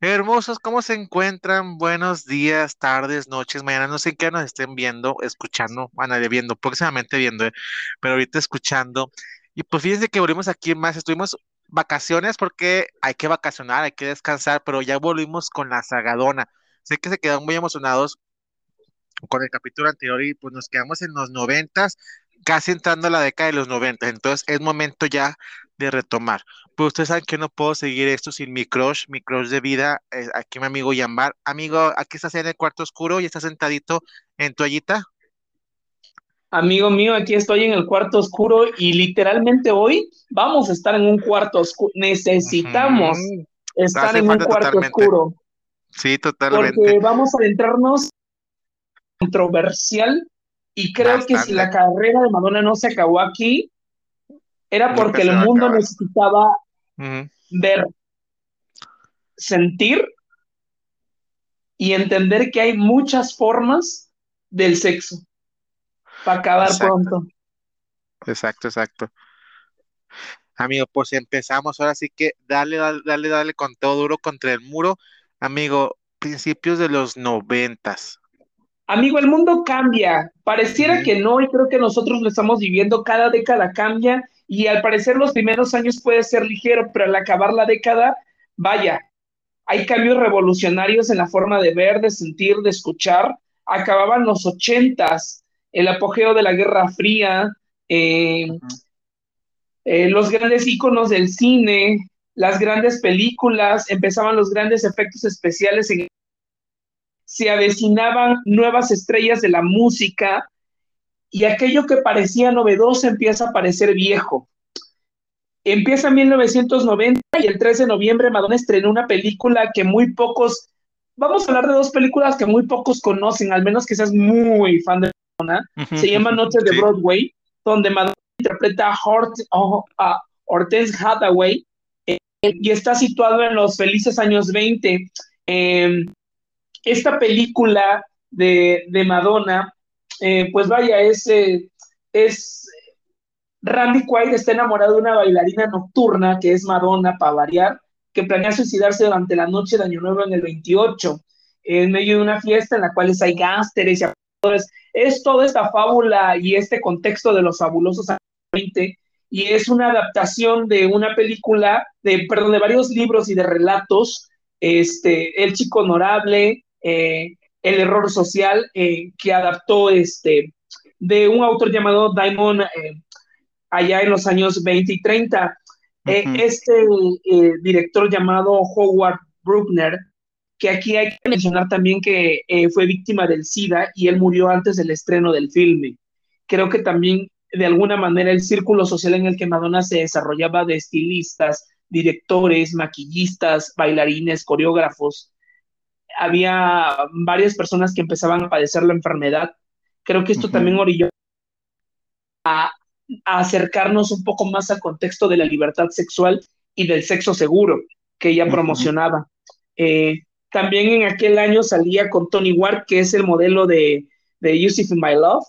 Hermosos, ¿cómo se encuentran? Buenos días, tardes, noches, mañana, no sé qué nos estén viendo, escuchando, bueno, viendo, próximamente viendo, eh, pero ahorita escuchando. Y pues fíjense que volvimos aquí más, estuvimos vacaciones porque hay que vacacionar, hay que descansar, pero ya volvimos con la sagadona. Sé que se quedaron muy emocionados con el capítulo anterior y pues nos quedamos en los noventas, casi entrando a la década de los noventas, entonces es momento ya de retomar. Pues ustedes saben que no puedo seguir esto sin mi crush, mi crush de vida, eh, aquí mi amigo Yambar. Amigo, aquí estás en el cuarto oscuro y estás sentadito en toallita. Amigo mío, aquí estoy en el cuarto oscuro y literalmente hoy vamos a estar en un cuarto oscuro. Necesitamos estar en un cuarto oscuro. Sí, totalmente. Porque vamos a adentrarnos controversial y creo que si la carrera de Madonna no se acabó aquí, era porque el mundo necesitaba ver, sentir y entender que hay muchas formas del sexo para acabar pronto. Exacto, exacto. Amigo, pues empezamos. Ahora sí que dale, dale, dale, dale con todo duro contra el muro. Amigo, principios de los noventas. Amigo, el mundo cambia. Pareciera que no, y creo que nosotros lo estamos viviendo. Cada década cambia y al parecer los primeros años puede ser ligero, pero al acabar la década, vaya, hay cambios revolucionarios en la forma de ver, de sentir, de escuchar. Acababan los ochentas, el apogeo de la Guerra Fría, eh, eh, los grandes íconos del cine, las grandes películas, empezaban los grandes efectos especiales, se avecinaban nuevas estrellas de la música, y aquello que parecía novedoso empieza a parecer viejo. Empieza en 1990 y el 3 de noviembre Madonna estrenó una película que muy pocos, vamos a hablar de dos películas que muy pocos conocen, al menos que seas muy fan de Madonna. Se llama Noches de Broadway, donde Madonna interpreta a, Hortense Hathaway eh, y está situado en los felices años 20. Em, esta película de, de Madonna eh, pues vaya, es, eh, es Randy Quaid está enamorado de una bailarina nocturna que es Madonna para variar, que planea suicidarse durante la noche de Año Nuevo en el 28, en medio de una fiesta en la cual hay gángsteres y actores. Es toda esta fábula y este contexto de los fabulosos años 20 y es una adaptación de una película, de, perdón, de varios libros y de relatos, este, El Chico Honorable, eh, el error social eh, que adaptó este, de un autor llamado Diamond eh, allá en los años 20 y 30. Eh, este director llamado Howard Bruckner, que aquí hay que mencionar también que fue víctima del SIDA y él murió antes del estreno del filme. Creo que también de alguna manera el círculo social en el que Madonna se desarrollaba de estilistas, directores, maquillistas, bailarines, coreógrafos, había varias personas que empezaban a padecer la enfermedad. Creo que esto también orilló a, acercarnos un poco más al contexto de la libertad sexual y del sexo seguro que ella promocionaba. Eh, también en aquel año salía con Tony Ward, que es el modelo de, de Yusuf in My Love,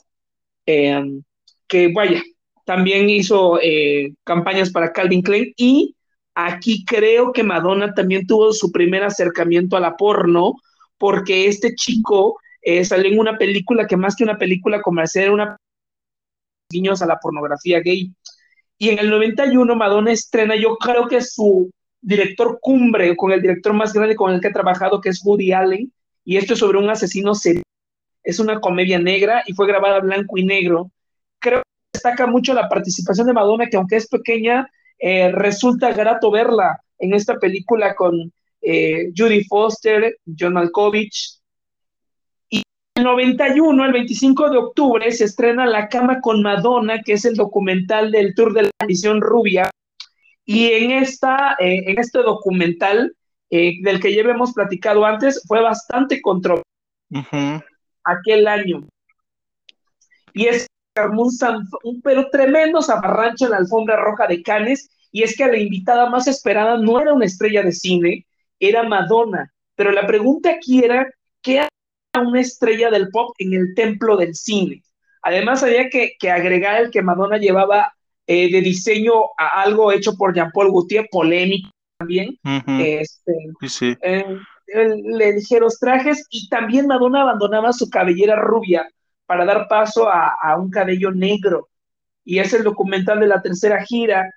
em, que vaya, también hizo eh, campañas para Calvin Klein y Aquí creo que Madonna también tuvo su primer acercamiento a la porno, porque este chico eh, salió en una película que más que una película comercial era una niños a la pornografía gay. Y en el 91 Madonna estrena, yo creo que su director cumbre, con el director más grande con el que ha trabajado, que es Woody Allen, y esto es sobre un asesino serial. Es una comedia negra y fue grabada blanco y negro. Creo que destaca mucho la participación de Madonna, que aunque es pequeña, eh, resulta grato verla en esta película con eh, Judy Foster, John Malkovich. Y el 91, el 25 de octubre, se estrena La cama con Madonna, que es el documental del Tour de la Misión Rubia. Y en, esta, eh, en este documental, del que ya hemos platicado antes, fue bastante controversial aquel año. Y es un, pero tremendo zafarrancho en la alfombra roja de Cannes, y es que la invitada más esperada no era una estrella de cine, era Madonna. Pero la pregunta aquí era, ¿qué hace una estrella del pop en el templo del cine? Además, había que, agregar el que Madonna llevaba eh, de diseño a algo hecho por Jean-Paul Gaultier, polémico, también, este, ligeros trajes, y también Madonna abandonaba su cabellera rubia para dar paso a, a un cabello negro. Y es el documental de la tercera gira,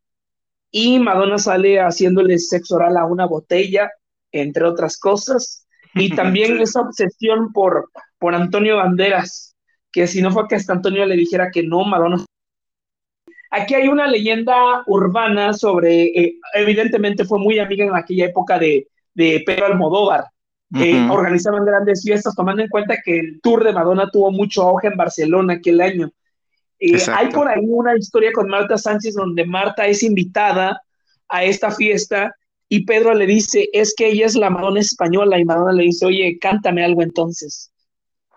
y Madonna sale haciéndole sexo oral a una botella, entre otras cosas, y también esa obsesión por, por Antonio Banderas, que si no fue que hasta Antonio le dijera que no, Madonna. Aquí hay una leyenda urbana sobre, eh, evidentemente fue muy amiga en aquella época de, de Pedro Almodóvar, que organizaban grandes fiestas, tomando en cuenta que el tour de Madonna tuvo mucho auge en Barcelona aquel año. Eh, hay por ahí una historia con Marta Sánchez donde Marta es invitada a esta fiesta y Pedro le dice, es que ella es la Madonna española y Madonna le dice, oye, cántame algo entonces.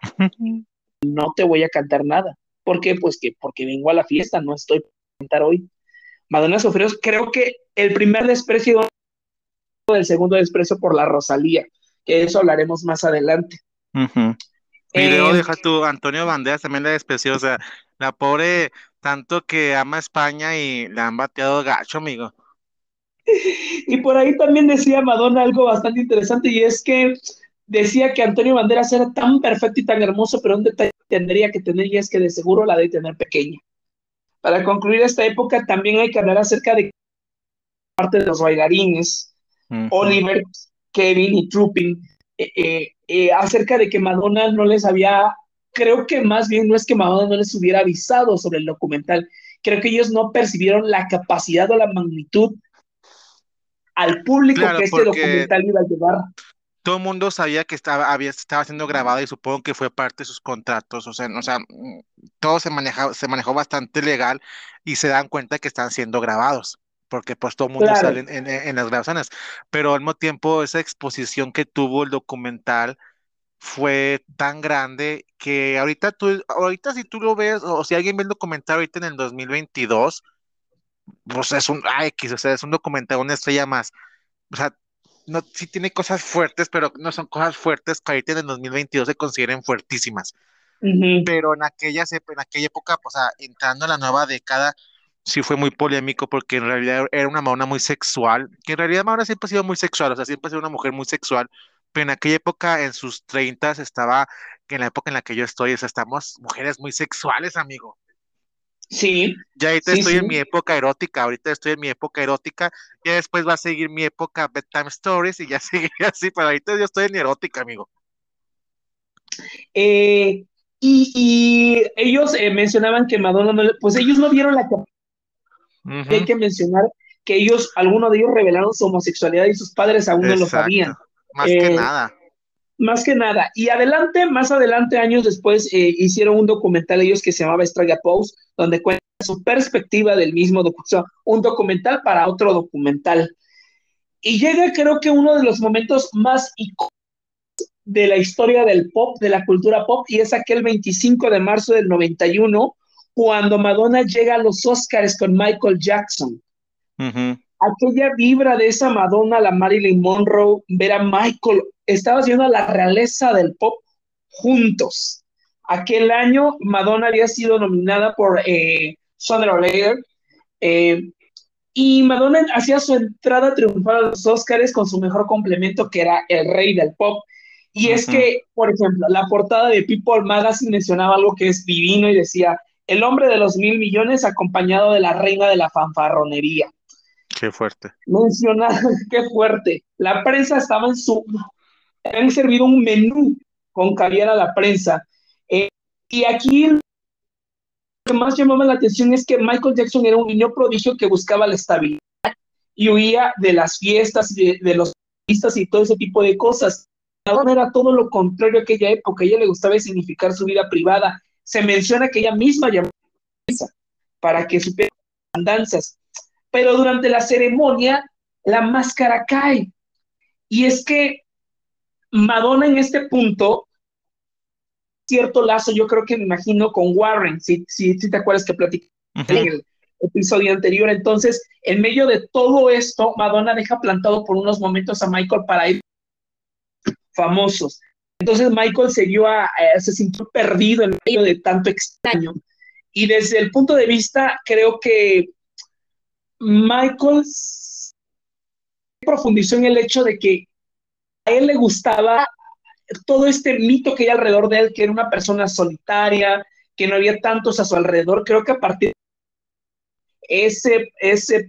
no te voy a cantar nada. ¿Por qué? Pues que porque vengo a la fiesta, no estoy para cantar hoy. Madonna sufrió, creo que el primer desprecio del segundo desprecio por la Rosalía, que eso hablaremos más adelante. Video, eh, deja tú, Antonio Banderas también la despreció, o sea, la pobre, tanto que ama España y le han bateado gacho, amigo. Y por ahí también decía Madonna algo bastante interesante y es que decía que Antonio Banderas era tan perfecto y tan hermoso, pero un detalle tendría que tener y es que de seguro la de tener pequeña. Para concluir esta época también hay que hablar acerca de parte de los bailarines, Oliver, Kevin y Trooping, eh, eh, eh, acerca de que Madonna no les había, creo que más bien no es que Madonna no les hubiera avisado sobre el documental, creo que ellos no percibieron la capacidad o la magnitud al público que este documental iba a llevar. Todo el mundo sabía que estaba, había, estaba siendo grabado y supongo que fue parte de sus contratos, o sea, o sea mm, todo se, maneja, se manejó bastante legal y se dan cuenta que están siendo grabados, porque pues todo el mundo sale en, en, las grabaciones, pero al mismo tiempo esa exposición que tuvo el documental fue tan grande que ahorita tú, ahorita si tú lo ves, o si alguien ve el documental ahorita en el 2022, pues es un X, o sea, es un documental, una estrella más. O sea, no, sí tiene cosas fuertes, pero no son cosas fuertes que ahorita en el 2022 se consideren fuertísimas. Pero en aquella, en aquella época, pues, o sea, entrando en la nueva década, sí fue muy polémico porque en realidad era una Madonna muy sexual, que en realidad Madonna siempre ha sido muy sexual, o sea, siempre ha sido una mujer muy sexual, pero en aquella época, en sus treintas, estaba, en la época en la que yo estoy, o sea, estamos mujeres muy sexuales, amigo. Sí. Ya ahorita estoy en mi época erótica, ahorita estoy en mi época erótica, y después va a seguir mi época bedtime stories y ya sigue así, pero ahorita yo estoy en mi erótica, amigo. Eh, y, ellos eh, mencionaban que Madonna, no, pues ellos no vieron la... Hay que mencionar que ellos, algunos de ellos revelaron su homosexualidad y sus padres aún no lo sabían. Más que eh, nada. Más que nada. Y adelante, más adelante, años después, hicieron un documental ellos que se llamaba Estrella Pose, donde cuenta su perspectiva del mismo documental, un documental para otro documental. Y llega creo que uno de los momentos más icónicos de la historia del pop, de la cultura pop, y es aquel 25 de marzo del 91, cuando Madonna llega a los Oscars con Michael Jackson. Aquella vibra de esa Madonna, la Marilyn Monroe, ver a Michael, estaba haciendo la realeza del pop juntos. Aquel año Madonna había sido nominada por eh, Sandra Layer eh, y Madonna hacía su entrada triunfal a los Oscars con su mejor complemento que era el rey del pop. Y es que, por ejemplo, la portada de People Magazine mencionaba algo que es divino y decía, el hombre de los mil millones acompañado de la reina de la fanfarronería. Qué fuerte. Menciona, qué fuerte. La prensa estaba en su... Han servido un menú con caviar a la prensa. Eh, y aquí lo que más llamaba la atención es que Michael Jackson era un niño prodigio que buscaba la estabilidad y huía de las fiestas, de, de los fiestas y todo ese tipo de cosas. Ahora era todo lo contrario a aquella época, a ella le gustaba significar su vida privada. Se menciona que ella misma llamó para que supiera danzas. Pero durante la ceremonia, la máscara cae. Y es que Madonna en este punto cierto lazo, yo creo que me imagino con Warren, si, si, si te acuerdas que platicé en el episodio anterior. Entonces, en medio de todo esto, Madonna deja plantado por unos momentos a Michael para ir famosos. Entonces Michael se vio a, se sintió perdido en medio de tanto extraño. Y desde el punto de vista, creo que Michael profundizó en el hecho de que a él le gustaba todo este mito que hay alrededor de él, que era una persona solitaria, que no había tantos a su alrededor. Creo que a partir de ese, ese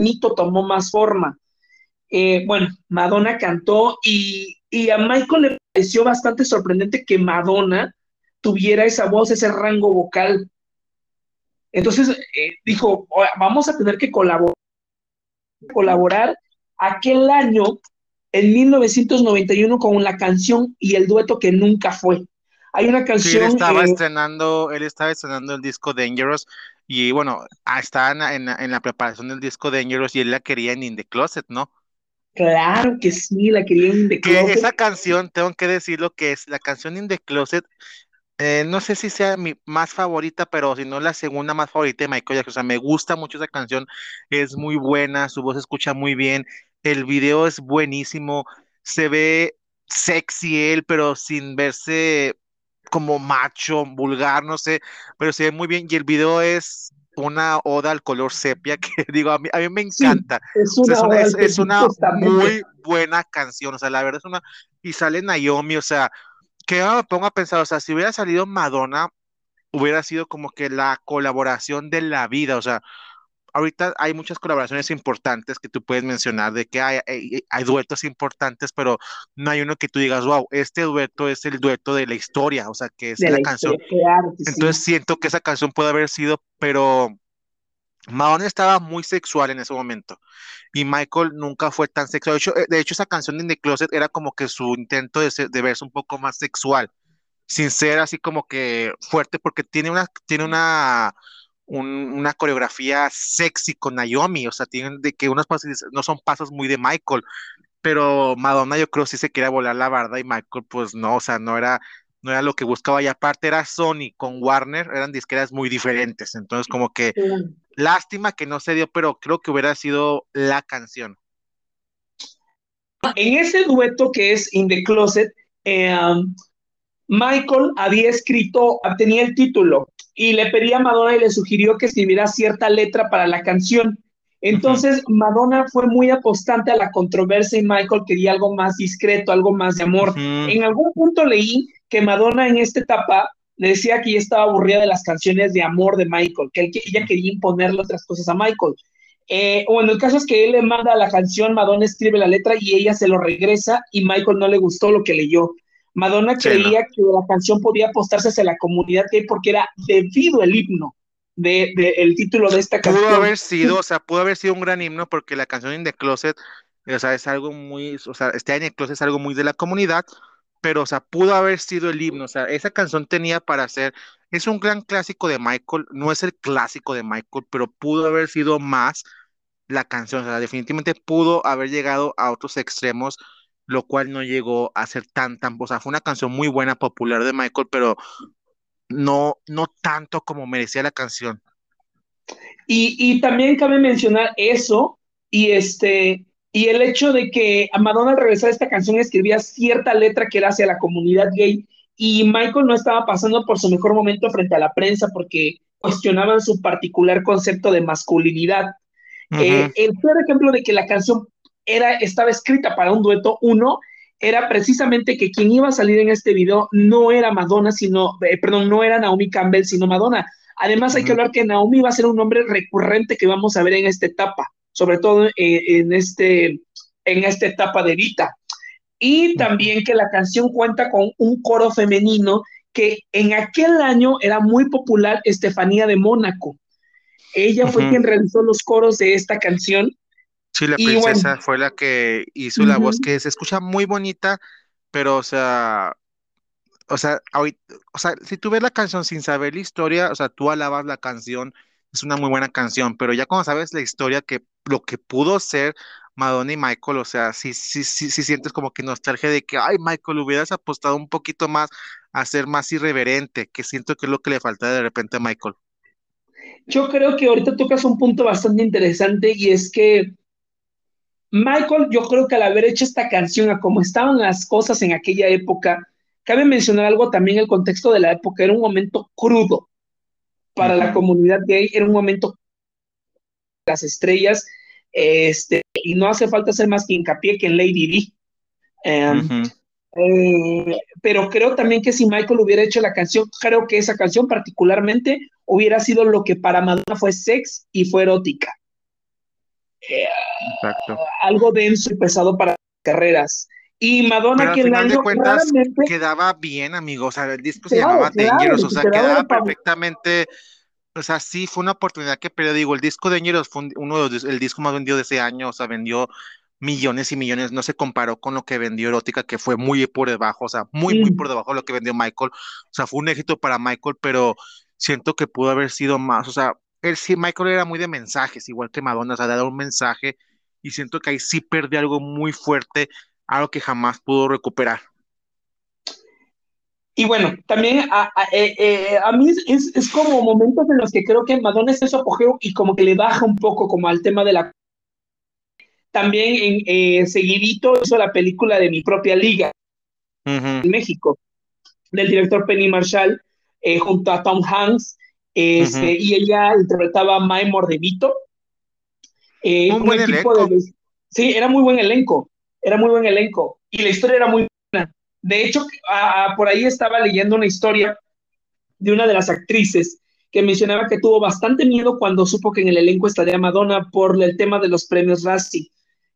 mito tomó más forma. Eh, bueno, Madonna cantó y, y a Michael le pareció bastante sorprendente que Madonna tuviera esa voz, ese rango vocal. Entonces eh, dijo, vamos a tener que colaborar, colaborar aquel año, en 1991, con la canción y el dueto que nunca fue. Hay una canción. él estaba estrenando, él estaba estrenando el disco Dangerous y bueno, ah, estaba en, en, la preparación del disco Dangerous y él la quería en In the Closet, ¿no? Claro que sí, la quería In the Closet. Que esa canción, tengo que decir lo que es, la canción In the Closet eh, no sé si sea mi más favorita, pero si no la segunda más favorita de Michael Jackson. O sea, me gusta mucho esa canción, es muy buena, su voz se escucha muy bien, el video es buenísimo, se ve sexy él, pero sin verse como macho, vulgar, no sé, pero se ve muy bien y el video es una oda al color sepia que digo, a mí, a mí me encanta. es una, muy buena canción, o sea, la verdad es una, y sale Naomi, o sea, que me pongo a pensar, o sea, si hubiera salido Madonna, hubiera sido como que la colaboración de la vida, o sea, ahorita hay muchas colaboraciones importantes que tú puedes mencionar, de que hay, hay, duetos importantes, pero no hay uno que tú digas, wow, este dueto es el dueto de la historia, o sea, que es la, canción. Entonces siento que esa canción puede haber sido, pero Madonna estaba muy sexual en ese momento y Michael nunca fue tan sexual. De hecho, eh, de hecho esa canción de In the Closet era como que su intento de, de verse un poco más sexual, sin ser así como que fuerte, porque tiene una, tiene una, una coreografía sexy con Naomi, o sea, tienen de que unos pasos no son pasos muy de Michael, pero Madonna yo creo sí se quería volar la barda y Michael pues no, o sea, no era no era lo que buscaba y aparte era Sony con Warner, eran disqueras muy diferentes, entonces como que Lástima que no se dio, pero creo que hubiera sido la canción. En ese dueto que es In the Closet, eh, um, Michael había escrito, tenía el título y le pedía a Madonna y le sugirió que escribiera cierta letra para la canción. Entonces, Madonna fue muy apostante a la controversia y Michael quería algo más discreto, algo más de amor. En algún punto leí que Madonna en esta etapa le decía que ya estaba aburrida de las canciones de amor de Michael, que, él, ella quería imponerle otras cosas a Michael. Eh, bueno, el caso es que él le manda la canción, Madonna escribe la letra y ella se lo regresa y Michael no le gustó lo que leyó. Madonna creía que la canción podía apostarse hacia la comunidad gay porque era debido el himno de, el título de esta canción. Pudo haber sido, o sea, pudo haber sido un gran himno porque la canción In the Closet, o sea, es algo muy, o sea, este año Closet es algo muy de la comunidad, pero, o sea, pudo haber sido el himno, o sea, esa canción tenía para ser, es un gran clásico de Michael, no es el clásico de Michael, pero pudo haber sido más la canción, o sea, definitivamente pudo haber llegado a otros extremos, lo cual no llegó a ser tan, tan, o sea, fue una canción muy buena, popular de Michael, pero no, no tanto como merecía la canción. Y, y también cabe mencionar eso, y este, y el hecho de que a Madonna al regresar esta canción escribía cierta letra que era hacia la comunidad gay y Michael no estaba pasando por su mejor momento frente a la prensa porque cuestionaban su particular concepto de masculinidad. Eh, el peor ejemplo de que la canción era, estaba escrita para un dueto, uno, era precisamente que quien iba a salir en este video no era Madonna, sino, eh, perdón, no era Naomi Campbell, sino Madonna. Además, hay que hablar que Naomi va a ser un nombre recurrente que vamos a ver en esta etapa sobre todo en, este, en esta etapa de Vita. Y también que la canción cuenta con un coro femenino que en aquel año era muy popular, Estefanía de Mónaco. Ella fue quien realizó los coros de esta canción. Sí, la princesa fue la que hizo la voz que se escucha muy bonita, pero o sea, o sea, o sea, si tú ves la canción sin saber la historia, o sea, tú alabas la canción, es una muy buena canción, pero ya cuando sabes la historia que lo que pudo ser Madonna y Michael, o sea, sí, sí, sí, sí sientes como que nostalgia de que, ay, Michael, hubieras apostado un poquito más a ser más irreverente, que siento que es lo que le falta de repente a Michael. Yo creo que ahorita tocas un punto bastante interesante y es que Michael, yo creo que al haber hecho esta canción a cómo estaban las cosas en aquella época, cabe mencionar algo también, el contexto de la época era un momento crudo para la comunidad gay, era un momento las estrellas este, y no hace falta hacer más que hincapié que en Lady D. Em, eh, pero creo también que si Michael hubiera hecho la canción, creo que esa canción particularmente hubiera sido lo que para Madonna fue sex y fue erótica. Eh, algo denso y pesado para carreras. Y Madonna, que al final de cuentas quedaba bien, amigo. O sea, el disco se llamaba Dangerous, o sea, quedaba perfectamente. O sea, sí, fue una oportunidad que pero Digo, el disco Dangerous fue uno de los, el disco más vendido de ese año. O sea, vendió millones y millones. No se comparó con lo que vendió Erótica, que fue muy por debajo. O sea, muy, muy por debajo de lo que vendió Michael. O sea, fue un éxito para Michael, pero siento que pudo haber sido más. O sea, él sí, Michael era muy de mensajes, igual que Madonna. O sea, de dar un mensaje. Y siento que ahí sí perdió algo muy fuerte algo que jamás pudo recuperar. Y bueno, también a, eh, eh, mí es, como momentos en los que creo que Madonna está en su apogeo y como que le baja un poco como al tema de la... También en eh, seguidito hizo la película de mi propia liga en México, del director Penny Marshall, junto a Tom Hanks, este, y ella interpretaba a Mai Mordevito. un buen elenco. sí, era muy buen elenco era muy buen elenco y la historia era muy buena. De hecho, por ahí estaba leyendo una historia de una de las actrices que mencionaba que tuvo bastante miedo cuando supo que en el elenco estaría Madonna por el tema de los premios Razzie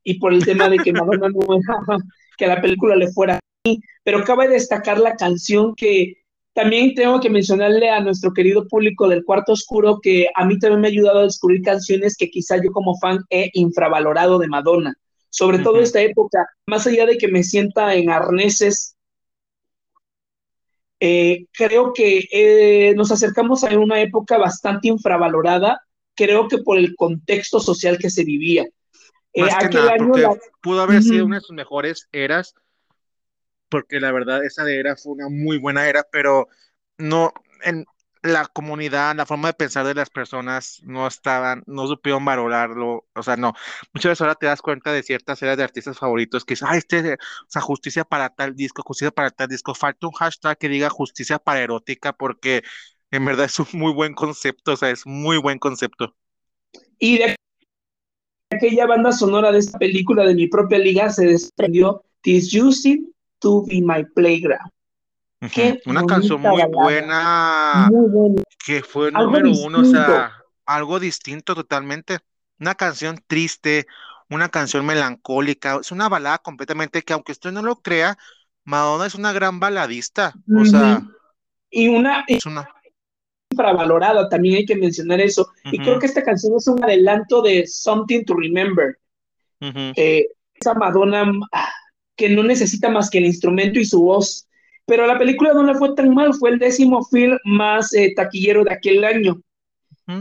y por el tema de que Madonna no dejaba que la película le fuera. Pero cabe destacar la canción que también tengo que mencionarle a nuestro querido público del Cuarto Oscuro que a mí también me ha ayudado a descubrir canciones que quizá yo como fan he infravalorado de Madonna sobre todo esta época, más allá de que me sienta en arneses, eh, creo que eh, nos acercamos a una época bastante infravalorada, creo que por el contexto social que se vivía. Eh, más que nada, pudo haber sido una de sus mejores eras, porque la verdad esa era fue una muy buena era, pero no, en, la comunidad, la forma de pensar de las personas no estaban, no supieron valorarlo, o sea, no. Muchas veces ahora te das cuenta de ciertas series de artistas favoritos que dicen, ah, este, o sea, justicia para tal disco, justicia para tal disco. Falta un hashtag que diga justicia para erótica porque en verdad es un muy buen concepto, o sea, es muy buen concepto. Y de aquella banda sonora de esta película de mi propia liga se desprendió This Using to Be My Playground. Una canción muy buena, que fue número uno, o sea, algo distinto totalmente. Una canción triste, una canción melancólica, es una balada completamente que aunque usted no lo crea, Madonna es una gran baladista, o sea, y una, es una infravalorada, también hay que mencionar eso. Y creo que esta canción es un adelanto de Something to Remember. Eh, esa Madonna ah, que no necesita más que el instrumento y su voz pero la película no le fue tan mal, fue el décimo film más eh, taquillero de aquel año.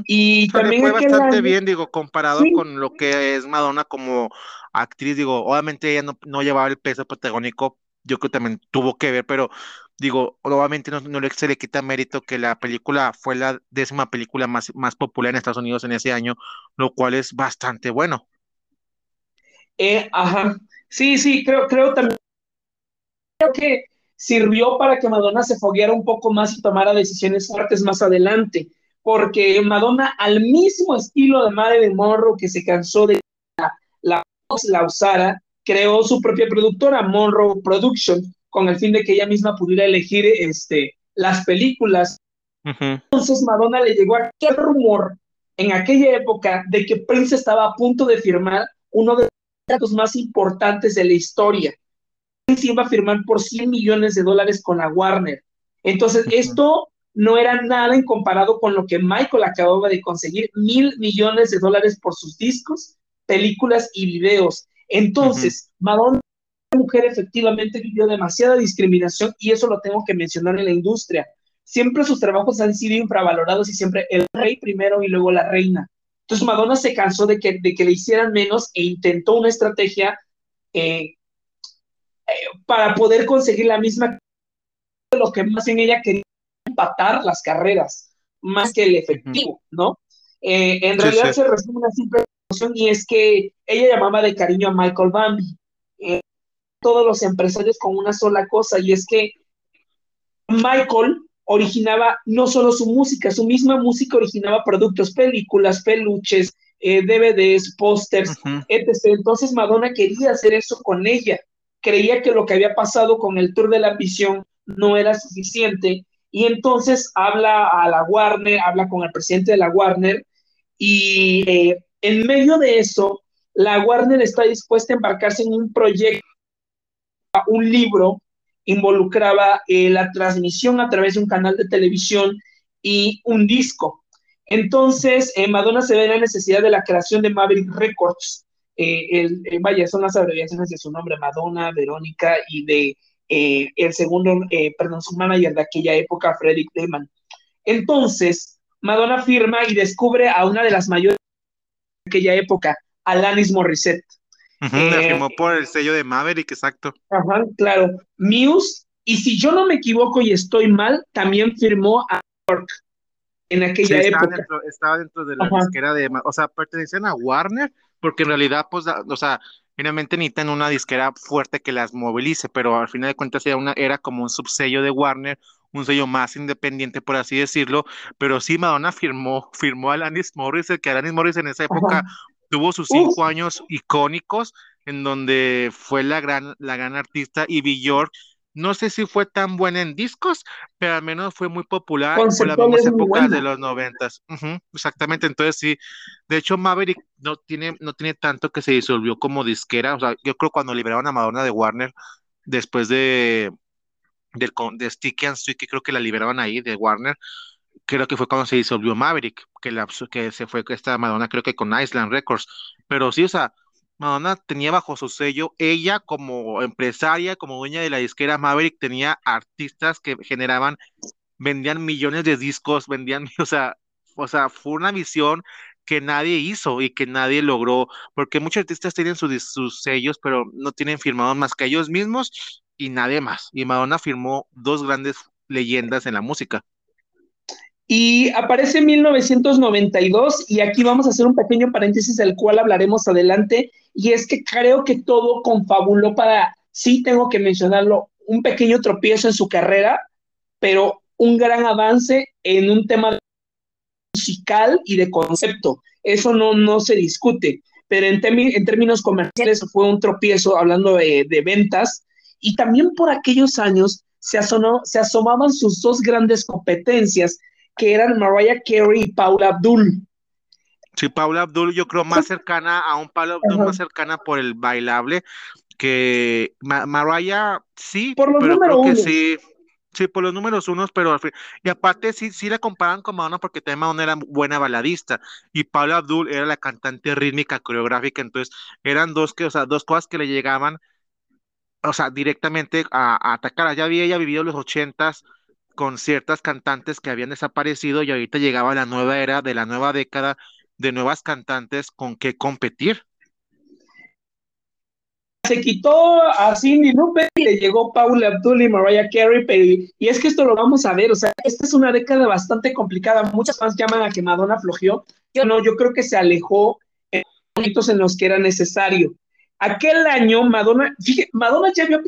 Y también fue bastante bien, digo, comparado con lo que es Madonna como actriz, digo, obviamente ella no, no, llevaba el peso protagónico, yo creo que también tuvo que ver, pero digo, obviamente no, no se le quita mérito que la película fue la décima película más, más popular en Estados Unidos en ese año, lo cual es bastante bueno. Eh, ajá, sí, sí, creo, creo también, creo que sirvió para que Madonna se fogueara un poco más y tomara decisiones fuertes más adelante, porque Madonna, al mismo estilo de Marilyn Monroe, que se cansó de la, la la usara, creó su propia productora, Monroe Production, con el fin de que ella misma pudiera elegir este, las películas. Entonces Madonna le llegó a aquel rumor en aquella época de que Prince estaba a punto de firmar uno de contratos más importantes de la historia, iba a firmar por 100 millones de dólares con la Warner. Entonces, esto no era nada en comparado con lo que Michael acababa de conseguir, mil millones de dólares por sus discos, películas y videos. Entonces, Madonna, mujer, efectivamente vivió demasiada discriminación y eso lo tengo que mencionar en la industria. Siempre sus trabajos han sido infravalorados y siempre el rey primero y luego la reina. Entonces Madonna se cansó de que, de que le hicieran menos e intentó una estrategia eh, para poder conseguir la misma lo que más en ella quería empatar las carreras, más que el efectivo, ¿no? Eh, en realidad se resume una simple situación y es que ella llamaba de cariño a Michael Bambi. Eh, todos los empresarios con una sola cosa y es que Michael originaba no solo su música, su misma música originaba productos, películas, peluches, eh, DVDs, pósters, etc. Entonces Madonna quería hacer eso con ella. Creía que lo que había pasado con el Tour de la Visión no era suficiente y entonces habla a la Warner, habla con el presidente de la Warner y eh, en medio de eso, la Warner está dispuesta a embarcarse en un proyecto, un libro, involucraba eh, la transmisión a través de un canal de televisión y un disco. Entonces, eh, Madonna se ve la necesidad de la creación de Maverick Records. el, vaya, son las abreviaciones de su nombre, Madonna, Verónica, y de eh, el segundo, eh, perdón, su manager de aquella época, Frederick Lehman. Entonces, Madonna firma y descubre a una de las mayores de aquella época, Alanis Morissette. Uh firmó por el sello de Maverick, exacto. Ajá, claro. Muse, y si yo no me equivoco y estoy mal, también firmó a York en aquella época. Estaba dentro, de la disquera de, o sea, pertenecen a Warner, porque en realidad, pues, o sea, Finalmente necesitan una disquera fuerte que las movilice, pero al final de cuentas era, una, era como un subsello de Warner, un sello más independiente, por así decirlo, pero sí Madonna firmó, firmó a Alanis Morris, que Alanis Morris en esa época tuvo sus cinco años icónicos, en donde fue la gran, la gran artista, y Bjork no sé si fue tan buena en discos, pero al menos fue muy popular por las mismas épocas de los noventas. exactamente, entonces sí. De hecho, Maverick no tiene, no tiene tanto que se disolvió como disquera. O sea, yo creo cuando liberaron a Madonna de Warner, después de, del, de Sticky and Sweet, que creo que la liberaban ahí de Warner, creo que fue cuando se disolvió Maverick, que, la, se fue esta Madonna, creo que con Island Records. Pero sí, o sea, Madonna tenía bajo su sello, ella como empresaria, como dueña de la disquera Maverick, tenía artistas que generaban, vendían millones de discos, vendían, o sea, o sea, fue una visión que nadie hizo y que nadie logró, porque muchos artistas tienen sus, sus sellos, pero no tienen firmados más que ellos mismos y nadie más. Y Madonna firmó dos grandes leyendas en la música. Y aparece en 1992 y aquí vamos a hacer un pequeño paréntesis del cual hablaremos adelante y es que creo que todo confabuló para, sí tengo que mencionarlo, un pequeño tropiezo en su carrera, pero un gran avance en un tema musical y de concepto. Eso no, no se discute, pero en, en términos comerciales fue un tropiezo hablando de, de ventas y también por aquellos años se, asomó, se asomaban sus dos grandes competencias que eran Mariah Carey y Paula Abdul. Sí, Paula Abdul, yo creo más cercana a un Paula Abdul, más cercana por el bailable que Mariah, sí, pero creo que sí. Sí, por los números unos, pero y aparte sí, sí la comparan con Madonna porque también Madonna era buena baladista y Paula Abdul era la cantante rítmica coreográfica, entonces eran dos que, o sea, dos cosas que le llegaban, o sea, directamente a, a atacar. Ya había ella vivido los ochentas, con ciertas cantantes que habían desaparecido y ahorita llegaba la nueva era de la nueva década de nuevas cantantes con qué competir. Se quitó a Cindy Lupe y le llegó Paula Abdul y Mariah Carey, y es que esto lo vamos a ver, o sea, esta es una década bastante complicada, muchas fans llaman a que Madonna flojeó, yo no, yo creo que se alejó en momentos en los que era necesario. Aquel año Madonna, fíjate, Madonna ya había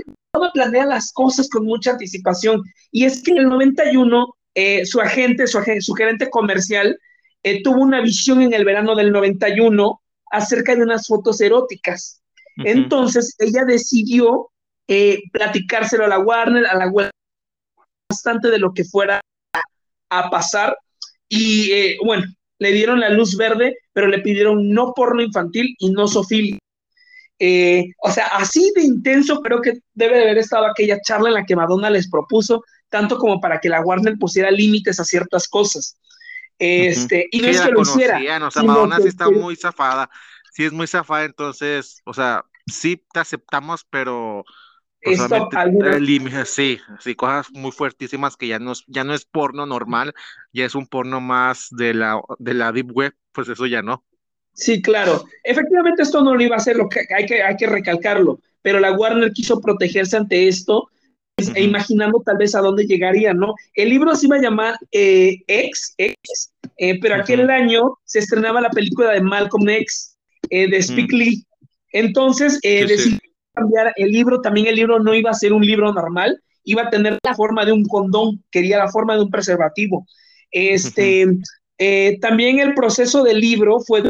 planea las cosas con mucha anticipación. Y es que en el 91, eh, su agente, su, su gerente comercial, eh, tuvo una visión en el verano del 91 acerca de unas fotos eróticas. Entonces, ella decidió eh, platicárselo a la Warner, a la web, bastante de lo que fuera a, pasar. Y bueno, le dieron la luz verde, pero le pidieron no porno infantil y no sofilia. Eh, o sea, así de intenso creo que debe de haber estado aquella charla en la que Madonna les propuso, tanto como para que la Warner pusiera límites a ciertas cosas. Este, y no es que lo hiciera. O sea, Madonna sí está muy zafada, sí es muy zafada, entonces, o sea, sí te aceptamos, pero límites, sí, sí, cosas muy fuertísimas que ya no, es, ya no es porno normal, ya es un porno más de la, de la deep web, pues eso ya no. Sí, claro. Efectivamente, esto no lo iba a hacer, lo que hay que, hay que recalcarlo, pero la Warner quiso protegerse ante esto, pues, e imaginando tal vez a dónde llegaría, ¿no? El libro se iba a llamar eh, X, X eh, pero aquel año se estrenaba la película de Malcolm X, eh, de Spike Lee. Entonces, decidí cambiar el libro, también el libro no iba a ser un libro normal, iba a tener la forma de un condón, quería la forma de un preservativo. Este, también el proceso del libro fue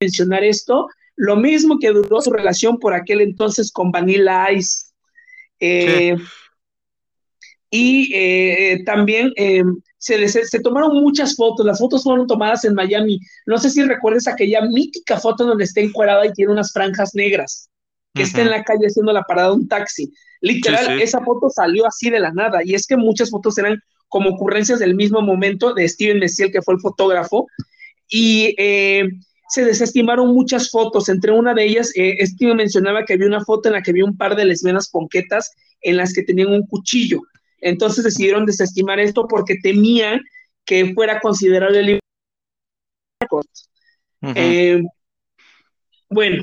mencionar esto, lo mismo que duró su relación por aquel entonces con Vanilla Ice. Eh, y eh, también eh, se, se, tomaron muchas fotos, las fotos fueron tomadas en Miami. No sé si recuerdas aquella mítica foto donde está encuadrada y tiene unas franjas negras, que está en la calle haciendo la parada de un taxi. Literal, esa foto salió así de la nada. Y es que muchas fotos eran como ocurrencias del mismo momento de Steven Messiel, que fue el fotógrafo. Y se desestimaron muchas fotos. Entre una de ellas, eh, mencionaba que había una foto en la que había un par de lesbianas ponquetas en las que tenían un cuchillo. Entonces decidieron desestimar esto porque temían que fuera considerado el libro. Eh, bueno,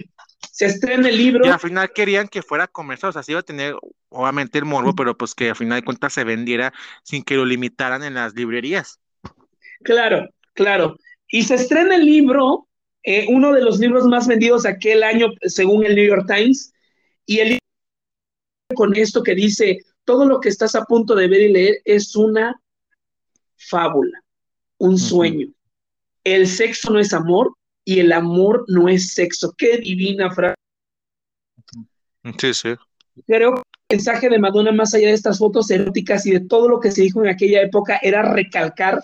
se estrena el libro. Y al final querían que fuera comercial, o sea, sí iba a tener obviamente el morbo, pero pues que al final de cuentas se vendiera sin que lo limitaran en las librerías. Claro, claro. Y se estrena el libro, eh, uno de los libros más vendidos aquel año, según el New York Times, y el libro con esto que dice, todo lo que estás a punto de ver y leer es una fábula, un sueño. El sexo no es amor y el amor no es sexo. Qué divina frase. Sí, sí. Creo que el mensaje de Madonna, más allá de estas fotos eróticas y de todo lo que se dijo en aquella época, era recalcar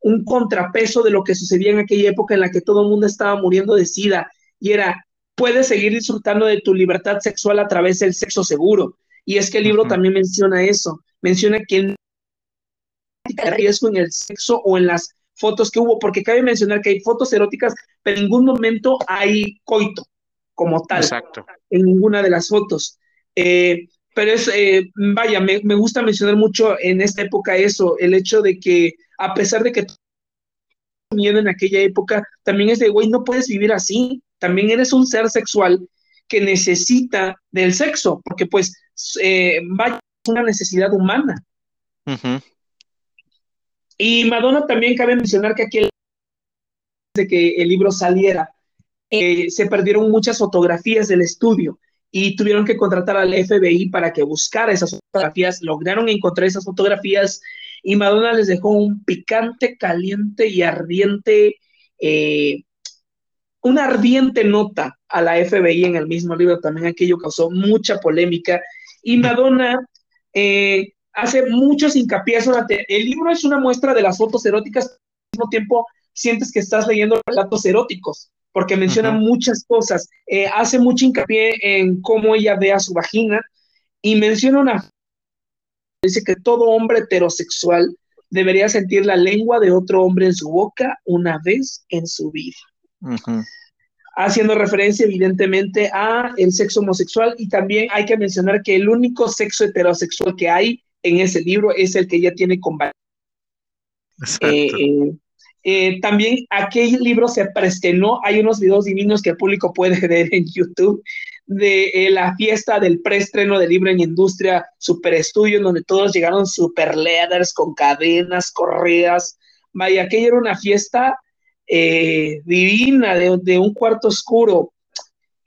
un contrapeso de lo que sucedía en aquella época en la que todo el mundo estaba muriendo de sida. Y era, puedes seguir disfrutando de tu libertad sexual a través del sexo seguro. Y es que el libro también menciona eso, menciona que hay riesgo en el sexo o en las fotos que hubo, porque cabe mencionar que hay fotos eróticas, pero en ningún momento hay coito como tal, Exacto. en ninguna de las fotos. Eh, pero es, eh, vaya, me, me, gusta mencionar mucho en esta época eso, el hecho de que a pesar de que miedo en aquella época, también es de, güey, no puedes vivir así, también eres un ser sexual que necesita del sexo, porque pues eh, vaya, una necesidad humana. Y Madonna también cabe mencionar que aquí de que el libro saliera, eh, se perdieron muchas fotografías del estudio y tuvieron que contratar al FBI para que buscara esas fotografías, lograron encontrar esas fotografías y Madonna les dejó un picante, caliente y ardiente, eh, una ardiente nota a la FBI en el mismo libro, también aquello causó mucha polémica y Madonna eh, hace muchos hincapiés el libro es una muestra de las fotos eróticas, al mismo tiempo sientes que estás leyendo relatos eróticos, porque menciona muchas cosas, eh, hace mucho hincapié en cómo ella ve a su vagina y menciona una dice que todo hombre heterosexual debería sentir la lengua de otro hombre en su boca una vez en su vida. Haciendo referencia evidentemente a el sexo homosexual y también hay que mencionar que el único sexo heterosexual que hay en ese libro es el que ella tiene con eh, eh, eh, también aquel libro se preestrenó, hay unos videos divinos que el público puede ver en YouTube de la fiesta del preestreno del libro en industria super estudio, donde todos llegaron super leathers con cadenas, correas. Vaya, aquella era una fiesta eh, divina de, un cuarto oscuro.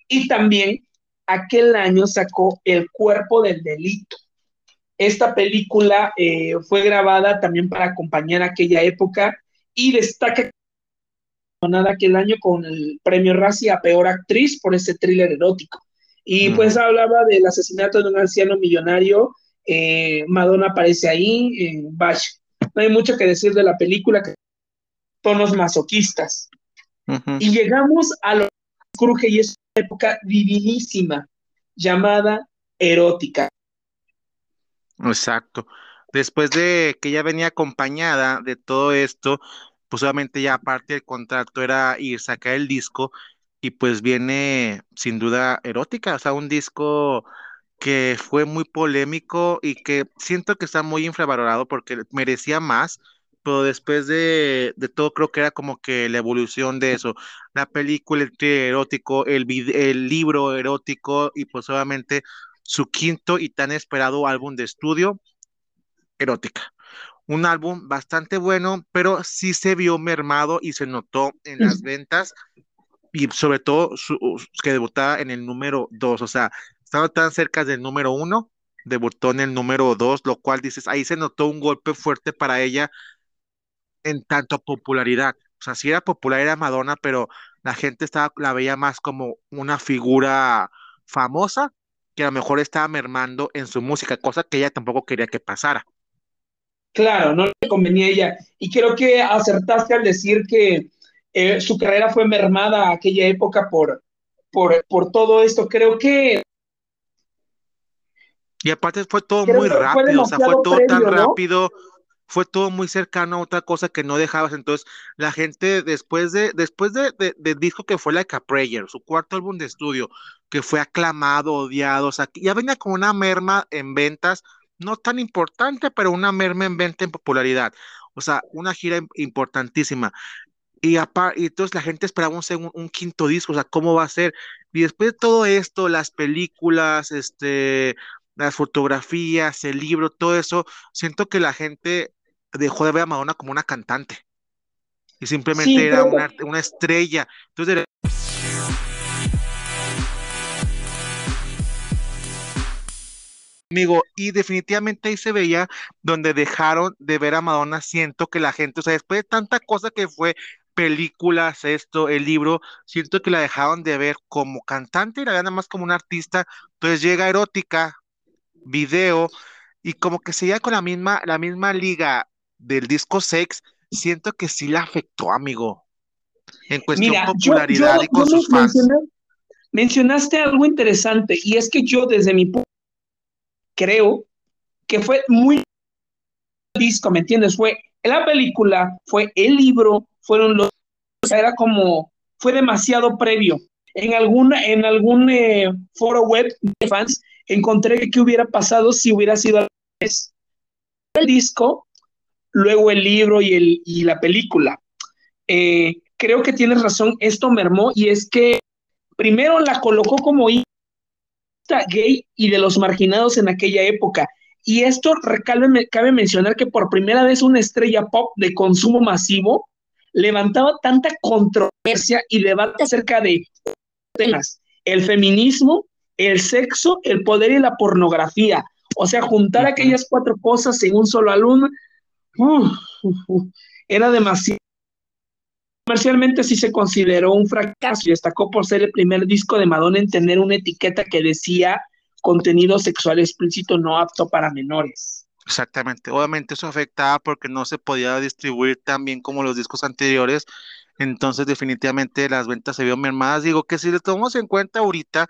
Y también aquel año sacó El cuerpo del delito. Esta película eh, fue grabada también para acompañar aquella época y destaca aquel año con el premio Razzie a peor actriz por ese thriller erótico. Y pues hablaba del asesinato de un anciano millonario. Eh, Madonna aparece ahí. en Bash. No hay mucho que decir de la película, que tonos masoquistas. Y llegamos a lo que cruje y es una época divinísima, llamada erótica. Exacto. Después de que ya venía acompañada de todo esto, pues obviamente ya aparte del contrato era ir sacar el disco y pues viene sin duda erótica, o sea, un disco que fue muy polémico y que siento que está muy infravalorado porque merecía más, pero después de, todo creo que era como que la evolución de eso, la película, el erótico, el, el libro erótico y pues obviamente su quinto y tan esperado álbum de estudio, Erótica. Un álbum bastante bueno, pero sí se vio mermado y se notó en las ventas y sobre todo que debutaba en el número dos, o sea, estaba tan cerca del número uno, debutó en el número dos, lo cual dices, ahí se notó un golpe fuerte para ella en tanto popularidad. O sea, sí era popular, era Madonna, pero la gente estaba, la veía más como una figura famosa que a lo mejor estaba mermando en su música, cosa que ella tampoco quería que pasara. Claro, no le convenía a ella. Y creo que acertaste al decir que eh, su carrera fue mermada aquella época por, por, por todo esto. Creo que y aparte fue todo muy rápido, o sea, fue todo tan rápido, fue todo muy cercano a otra cosa que no dejabas. Entonces, la gente después de, después de, del disco que fue Like a Prayer, su cuarto álbum de estudio, que fue aclamado, odiado, o sea, ya venía con una merma en ventas, no tan importante, pero una merma en venta en popularidad. O sea, una gira importantísima. Y, y entonces la gente esperaba un, un quinto disco, o sea, ¿cómo va a ser? Y después de todo esto, las películas, este, las fotografías, el libro, todo eso, siento que la gente dejó de ver a Madonna como una cantante y simplemente era una, una, estrella. Entonces, amigo, y definitivamente ahí se veía donde dejaron de ver a Madonna, siento que la gente, o sea, después de tanta cosa que fue películas, esto, el libro, siento que la dejaron de ver como cantante y la nada más como una artista, entonces llega erótica, video y como que seguía con la misma, la misma liga del disco Sex, siento que sí le afectó, amigo, en cuestión de popularidad y con sus fans. Mencionaste algo interesante y es que yo desde mi punto creo que fue muy disco, ¿me entiendes? Fue la película, fue el libro, fueron los, o sea, era como, fue demasiado previo. En algún, en algún eh, foro web de fans encontré que hubiera pasado si hubiera sido el disco, luego el libro y, el, y la película. Eh, creo que tienes razón, esto mermó y es que primero la colocó como gay y de los marginados en aquella época. Y esto recalve, cabe mencionar que por primera vez una estrella pop de consumo masivo levantaba tanta controversia y debate acerca de temas, el feminismo, el sexo, el poder y la pornografía. O sea, juntar aquellas cuatro cosas en un solo alumno era demasiado. Comercialmente sí se consideró un fracaso y destacó por ser el primer disco de Madonna en tener una etiqueta que decía contenido sexual explícito no apto para menores. Exactamente, obviamente eso afectaba porque no se podía distribuir tan bien como los discos anteriores, entonces definitivamente las ventas se vieron mermadas. Digo que si le tomamos en cuenta ahorita,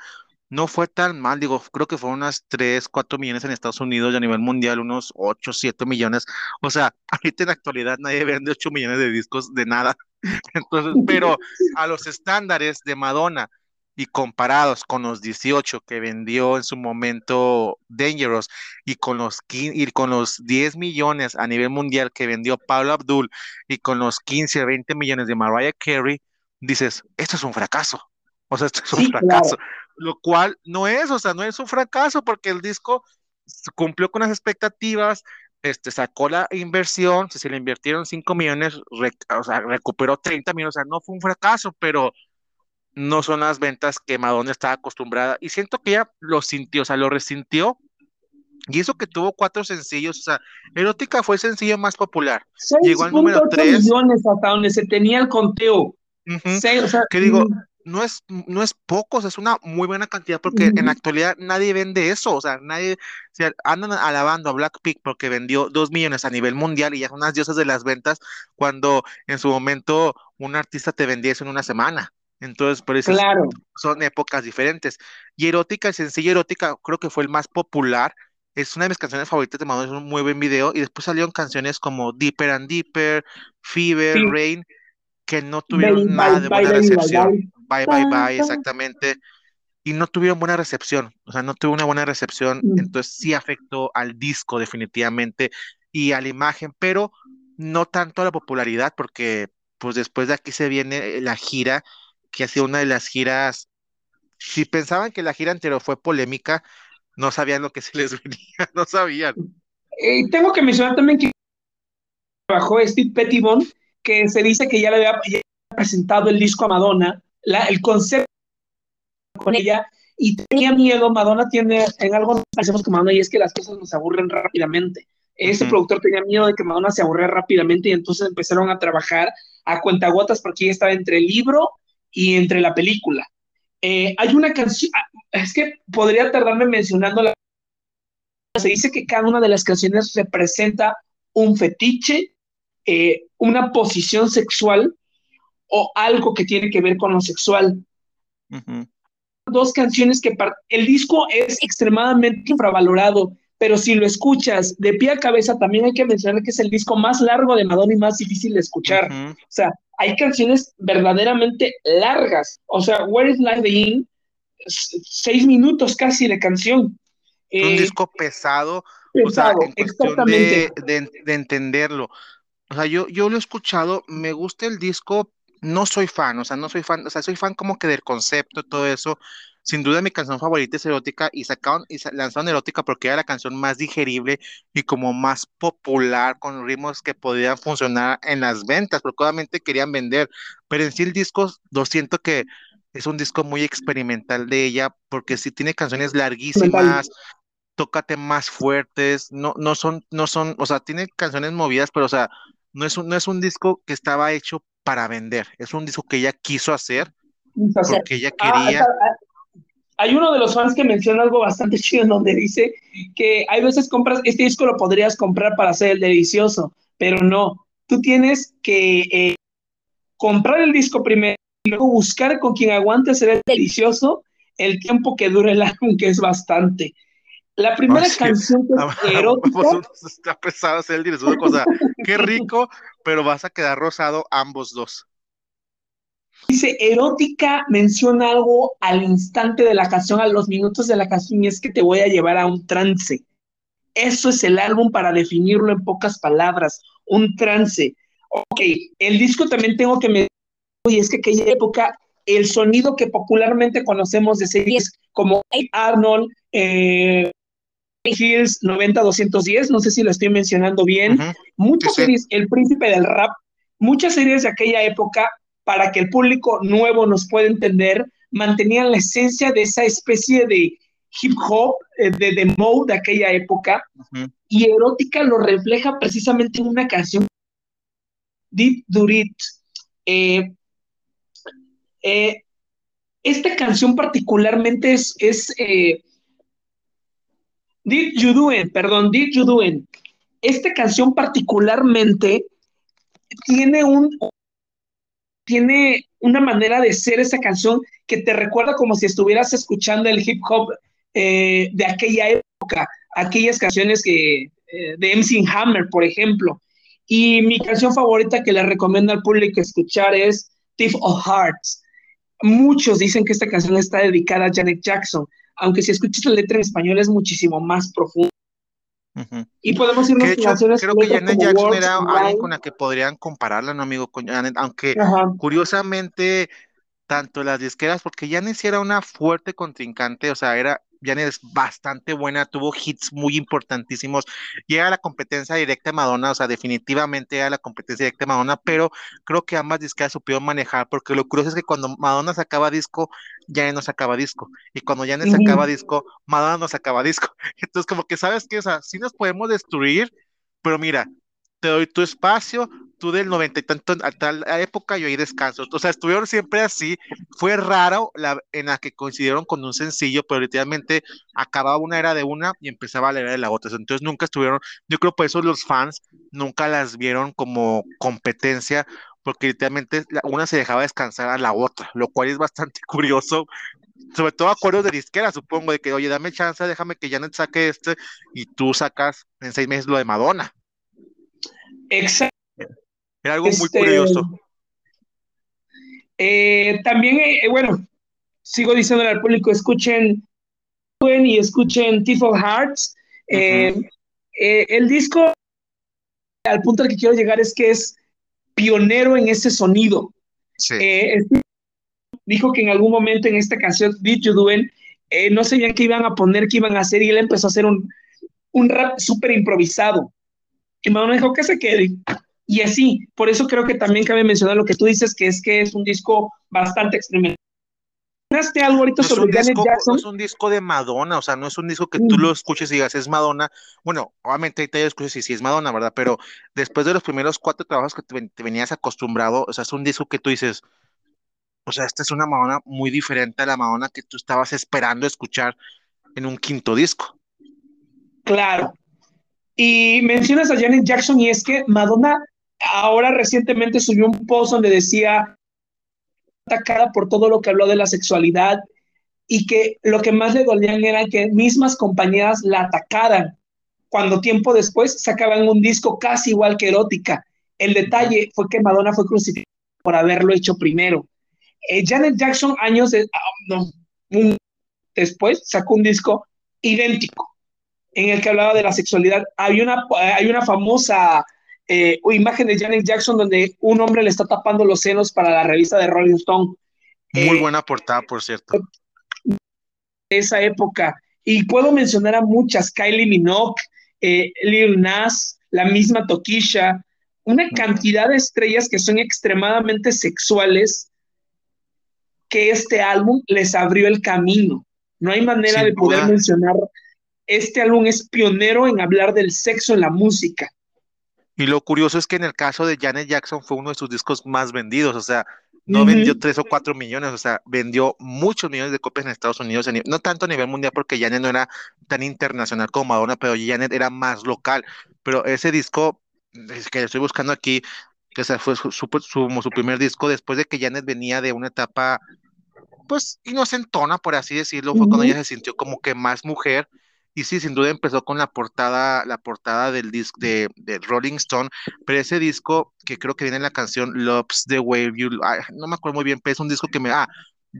no fue tan mal, digo, creo que fueron unas 3, 4 millones en Estados Unidos y a nivel mundial unos 8, 7 millones. O sea, ahorita en la actualidad nadie vende 8 millones de discos de nada. Entonces, pero a los estándares de Madonna y comparados con los 18 que vendió en su momento Dangerous y con los, y con los 10 millones a nivel mundial que vendió Pablo Abdul y con los 15, 20 millones de Mariah Carey, dices, esto es un fracaso. O sea, esto es un fracaso lo cual no es, o sea, no es un fracaso porque el disco cumplió con las expectativas, este, sacó la inversión, si se le invirtieron 5 millones, o sea, recuperó 30 millones, o sea, no fue un fracaso, pero no son las ventas que Madonna estaba acostumbrada y siento que ella lo sintió, o sea, lo resintió. Y eso que tuvo cuatro sencillos, o sea, Erótica fue el sencillo más popular. Llegó al número 3. millones hasta donde se tenía el conteo. que digo, mm no es, no es pocos, es una muy buena cantidad porque en la actualidad nadie vende eso, o sea, nadie, andan alabando a Blackpink porque vendió dos millones a nivel mundial y ya son unas diosas de las ventas cuando en su momento un artista te vendía eso en una semana. Entonces, por eso son épocas diferentes. Y erótica, el sencillo erótica, creo que fue el más popular. Es una de mis canciones favoritas de Madonna, es un muy buen video. Y después salieron canciones como Deeper and Deeper, Fever, Rain, que no tuvieron nada de buena recepción. Bye, bye, bye, exactamente. Y no tuvieron buena recepción, o sea, no tuvo una buena recepción, mm. entonces sí afectó al disco definitivamente y a la imagen, pero no tanto a la popularidad, porque pues después de aquí se viene la gira, que ha sido una de las giras, si pensaban que la gira anterior fue polémica, no sabían lo que se les venía, no sabían. Eh, tengo que mencionar también que trabajó Steve Pettibone, que se dice que ya le había presentado el disco a Madonna el concepto con ella y tenía miedo, Madonna tiene, en algo hacemos con Madonna y es que las cosas nos aburren rápidamente. Ese productor tenía miedo de que Madonna se aburriera rápidamente y entonces empezaron a trabajar a cuentagotas porque ella estaba entre el libro y entre la película. Eh, hay una canción, ah, es que podría tardarme mencionando la... Se dice que cada una de las canciones representa un fetiche, eh, una posición sexual o algo que tiene que ver con lo sexual. Dos canciones que el disco es extremadamente infravalorado, pero si lo escuchas de pie a cabeza, también hay que mencionar que es el disco más largo de Madonna y más difícil de escuchar. O sea, hay canciones verdaderamente largas. O sea, Where is Life In? Seis minutos casi de canción. un eh, disco pesado, o sea, en cuestión de, de, entenderlo. O sea, yo, yo lo he escuchado, me gusta el disco, no soy fan, o sea, no soy fan, o sea, soy fan como que del concepto, todo eso. Sin duda mi canción favorita es Erótica y sacaron y lanzaron Erótica porque era la canción más digerible y como más popular con ritmos que podían funcionar en las ventas, porque obviamente querían vender, pero en sí el disco lo siento que es un disco muy experimental de ella porque sí tiene canciones larguísimas, toca temas fuertes, no, no son, no son, o sea, tiene canciones movidas, pero o sea, no es un, no es un disco que estaba hecho para vender, es un disco que ella quiso hacer porque ella ah, quería hay uno de los fans que menciona algo bastante chido en donde dice que hay veces compras, este disco lo podrías comprar para hacer el delicioso, pero no, tú tienes que eh, comprar el disco primero y luego buscar con quien aguante hacer el delicioso el tiempo que dure el álbum, que es bastante. La primera canción que es erótica... está pesado hacer el delicioso, cosa, qué rico, pero vas a quedar rosado ambos dos. Dice, erótica menciona algo al instante de la canción, a los minutos de la canción, y es que te voy a llevar a un trance. Eso es el álbum para definirlo en pocas palabras, un trance. Ok, el disco también tengo que me... Y es que aquella época, el sonido que popularmente conocemos de series como Arnold, eh, Hills 90-210, no sé si lo estoy mencionando bien, muchas series, El Príncipe del Rap, muchas series de aquella época para que el público nuevo nos pueda entender, mantenían la esencia de esa especie de hip hop, eh, de, de mode de aquella época, y Erótica lo refleja precisamente en una canción, Did Durit. Eh, eh, esta canción particularmente es, es Did You Do It, perdón, Did You Do It. Esta canción particularmente tiene un, tiene una manera de ser esa canción que te recuerda como si estuvieras escuchando el hip hop eh, de aquella época, aquellas canciones que, eh, de MC Hammer, por ejemplo. Y mi canción favorita que le recomiendo al público escuchar es Thief of Hearts. Muchos dicen que esta canción está dedicada a Janet Jackson, aunque si escuchas la letra en español es muchísimo más profunda. Y podemos irnos a canciones Creo que Janet Jackson era alguien con la que podrían compararla, ¿no, amigo? Con Janet, aunque curiosamente, tanto las disqueras, porque Janet sí era una fuerte contrincante, o sea, era Janet es bastante buena, tuvo hits muy importantísimos, llega a la competencia directa de Madonna, o sea, definitivamente era la competencia directa de Madonna, pero creo que ambas disqueras supieron manejar, porque lo curioso es que cuando Madonna sacaba disco, Janet no sacaba disco, y cuando Janet sacaba disco, Madonna no sacaba disco. Entonces, como que sabes que, o sea, sí nos podemos destruir, pero mira, te doy tu espacio, tú del noventa y tanto a tal época yo ahí descanso. O sea, estuvieron siempre así. Fue raro la, en la que coincidieron con un sencillo, pero literalmente acababa una era de una y empezaba la era de la otra. Entonces nunca estuvieron, yo creo por eso los fans nunca las vieron como competencia, porque literalmente una se dejaba descansar a la otra, lo cual es bastante curioso. Sobre todo acuerdos de disquera, supongo, de que, oye, dame chance, déjame que Janet saque este y tú sacas en seis meses lo de Madonna. Exacto. Era algo muy este, curioso. Eh, también, eh, bueno, sigo diciendo al público, escuchen y escuchen Tifo Hearts. Eh, el disco, al punto al que quiero llegar es que es pionero en ese sonido. dijo que en algún momento en esta canción, Did You Do no sabían qué iban a poner, qué iban a hacer, y él empezó a hacer un, un rap súper improvisado. Y Madonna dijo que se quede. Y así, por eso creo que también cabe mencionar lo que tú dices, que es que es un disco bastante experimental. algo ahorita sobre Janet Jackson? No es un disco de Madonna, o sea, no es un disco que tú lo escuches y digas, es Madonna. Bueno, obviamente te escuches y sí es Madonna, ¿verdad? Pero después de los primeros cuatro trabajos que te, venías acostumbrado, o sea, es un disco que tú dices, o sea, esta es una Madonna muy diferente a la Madonna que tú estabas esperando escuchar en un quinto disco. Claro. Y mencionas a Janet Jackson y es que Madonna ahora recientemente subió un post donde decía atacada por todo lo que habló de la sexualidad y que lo que más le dolían era que mismas compañeras la atacaran cuando tiempo después sacaban un disco casi igual que erótica. El detalle fue que Madonna fue crucificada por haberlo hecho primero. Eh, Janet Jackson, años ah, después, sacó un disco idéntico en el que hablaba de la sexualidad. Hay una, hay una famosa eh, imagen de Janet Jackson donde un hombre le está tapando los senos para la revista de Rolling Stone. Muy eh, buena portada, por cierto. esa época. Y puedo mencionar a muchas, Kylie Minogue, eh, Lil Nas, la misma Tokisha, una cantidad de estrellas que son extremadamente sexuales que este álbum les abrió el camino. No hay manera de poder mencionar, este álbum es pionero en hablar del sexo en la música. Y lo curioso es que en el caso de Janet Jackson fue uno de sus discos más vendidos, o sea, no vendió tres o cuatro millones, o sea, vendió muchos millones de copias en Estados Unidos, no tanto a nivel mundial porque Janet no era tan internacional como Madonna, pero Janet era más local. Pero ese disco que estoy buscando aquí, que fue su, su, su, primer disco después de que Janet venía de una etapa, pues, inocentona, por así decirlo, fue cuando ella se sintió como que más mujer y sí, sin duda empezó con la portada, la portada del disco de, Rolling Stone, pero ese disco que creo que viene en la canción Love's the Way You, no me acuerdo muy bien, pero es un disco que me, ah,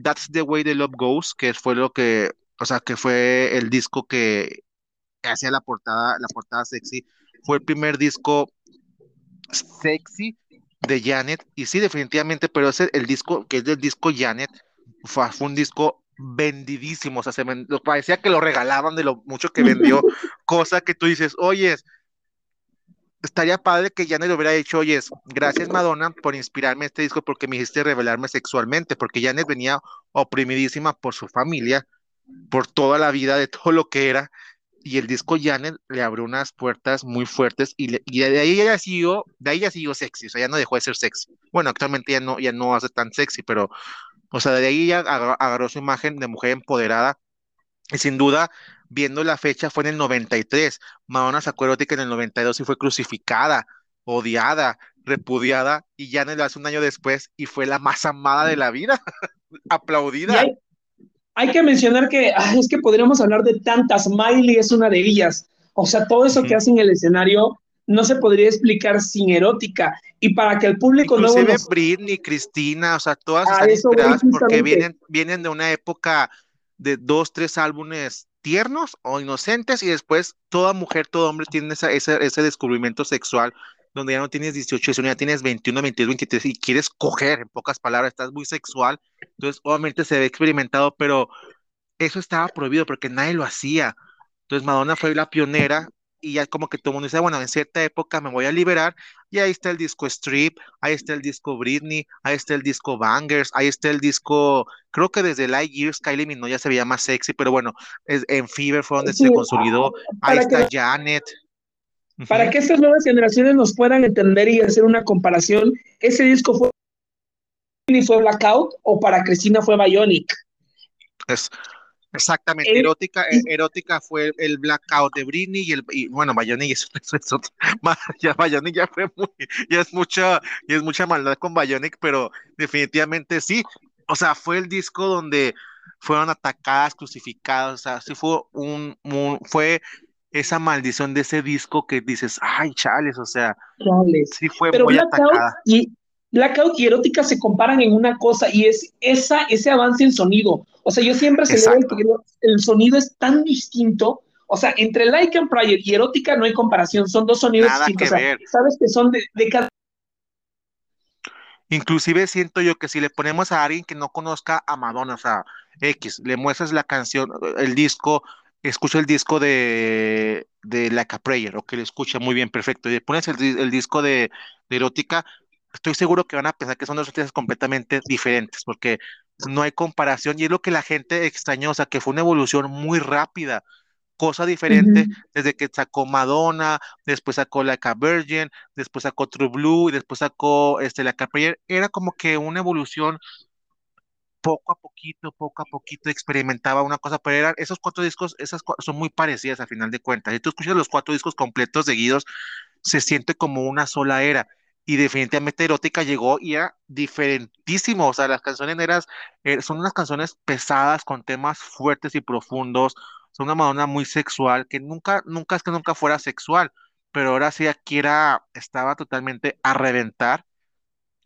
That's the Way the Love Goes, que fue lo que, o sea, que fue el disco que hacía la portada, la portada sexy, fue el primer disco sexy de Janet, y sí, definitivamente, pero ese, el disco, que es del disco Janet, fue un disco vendidísimo, o sea, se parecía que lo regalaban de lo mucho que vendió, cosa que tú dices, oyes, estaría padre que Janet hubiera dicho, oyes, gracias Madonna por inspirarme este disco porque me hiciste revelarme sexualmente, porque Janet venía oprimidísima por su familia, por toda la vida de todo lo que era, y el disco Janet le abrió unas puertas muy fuertes y, de ahí ya siguió, de ahí ya siguió sexy, o sea, ya no dejó de ser sexy. Bueno, actualmente ya no, ya no hace tan sexy, pero o sea, de ahí ya agarró su imagen de mujer empoderada y sin duda, viendo la fecha, fue en el 93. Madonna sacó erótica en el 92 y fue crucificada, odiada, repudiada y ya en hace un año después y fue la más amada de la vida, aplaudida. Hay, que mencionar que es que podríamos hablar de tantas, Miley es una de ellas. O sea, todo eso que hace en el escenario no se podría explicar sin erótica. Y para que el público no... Inclusive Britney, Cristina, o sea, todas están inspiradas porque vienen, vienen de una época de dos, tres álbumes tiernos o inocentes y después toda mujer, todo hombre tiene esa, ese descubrimiento sexual donde ya no tienes 18, ya tienes 21, 22, 23 y quieres coger, en pocas palabras, estás muy sexual, entonces obviamente se ve experimentado, pero eso estaba prohibido porque nadie lo hacía. Entonces Madonna fue la pionera y ya como que todo el mundo dice, bueno, en cierta época me voy a liberar, y ahí está el disco Strip, ahí está el disco Britney, ahí está el disco Bangers, ahí está el disco, creo que desde Light Years Kylie Minogue ya se veía más sexy, pero bueno, es, en Fever fue donde se consolidó, ahí está Janet. Para que estas nuevas generaciones nos puedan entender y hacer una comparación, ese disco fue fue Blackout o para Cristina fue Bionic. Es, Exactamente, erótica, eh, erótica fue el blackout de Britney y el y, bueno, Bayoni es, ya Bionic ya fue muy, ya es mucha, ya es mucha maldad con Bionic, pero definitivamente sí, o sea, fue el disco donde fueron atacadas, crucificadas, o sea, sí fue un, fue esa maldición de ese disco que dices, ay, chales, o sea, sí fue muy atacada. Y, Blackout y erótica se comparan en una cosa y es esa, ese avance en sonido. O sea, yo siempre se que el sonido es tan distinto. O sea, entre Like and Prior y erótica no hay comparación, son dos sonidos distintos. Sabes que son de, de cada... Inclusive siento yo que si le ponemos a alguien que no conozca a Madonna, o sea, X, le muestras la canción, el disco, escucha el disco de, de Like a Prayer, o que le escucha muy bien, perfecto, y le pones el, disco de, de, erótica, estoy seguro que van a pensar que son dos artistas completamente diferentes, porque no hay comparación y es lo que la gente extrañó, o sea, que fue una evolución muy rápida, cosa diferente desde que sacó Madonna, después sacó la Virgin, después sacó True Blue y después sacó este, la Prayer, era como que una evolución poco a poquito, poco a poquito experimentaba una cosa, pero eran esos cuatro discos, esas son muy parecidas a final de cuentas. Si tú escuchas los cuatro discos completos seguidos, se siente como una sola era. Y definitivamente Erótica llegó y era diferentísimo. O sea, las canciones eras, eh, son unas canciones pesadas con temas fuertes y profundos. Son una Madonna muy sexual, que nunca, nunca es que nunca fuera sexual, pero ahora sí aquí era, estaba totalmente a reventar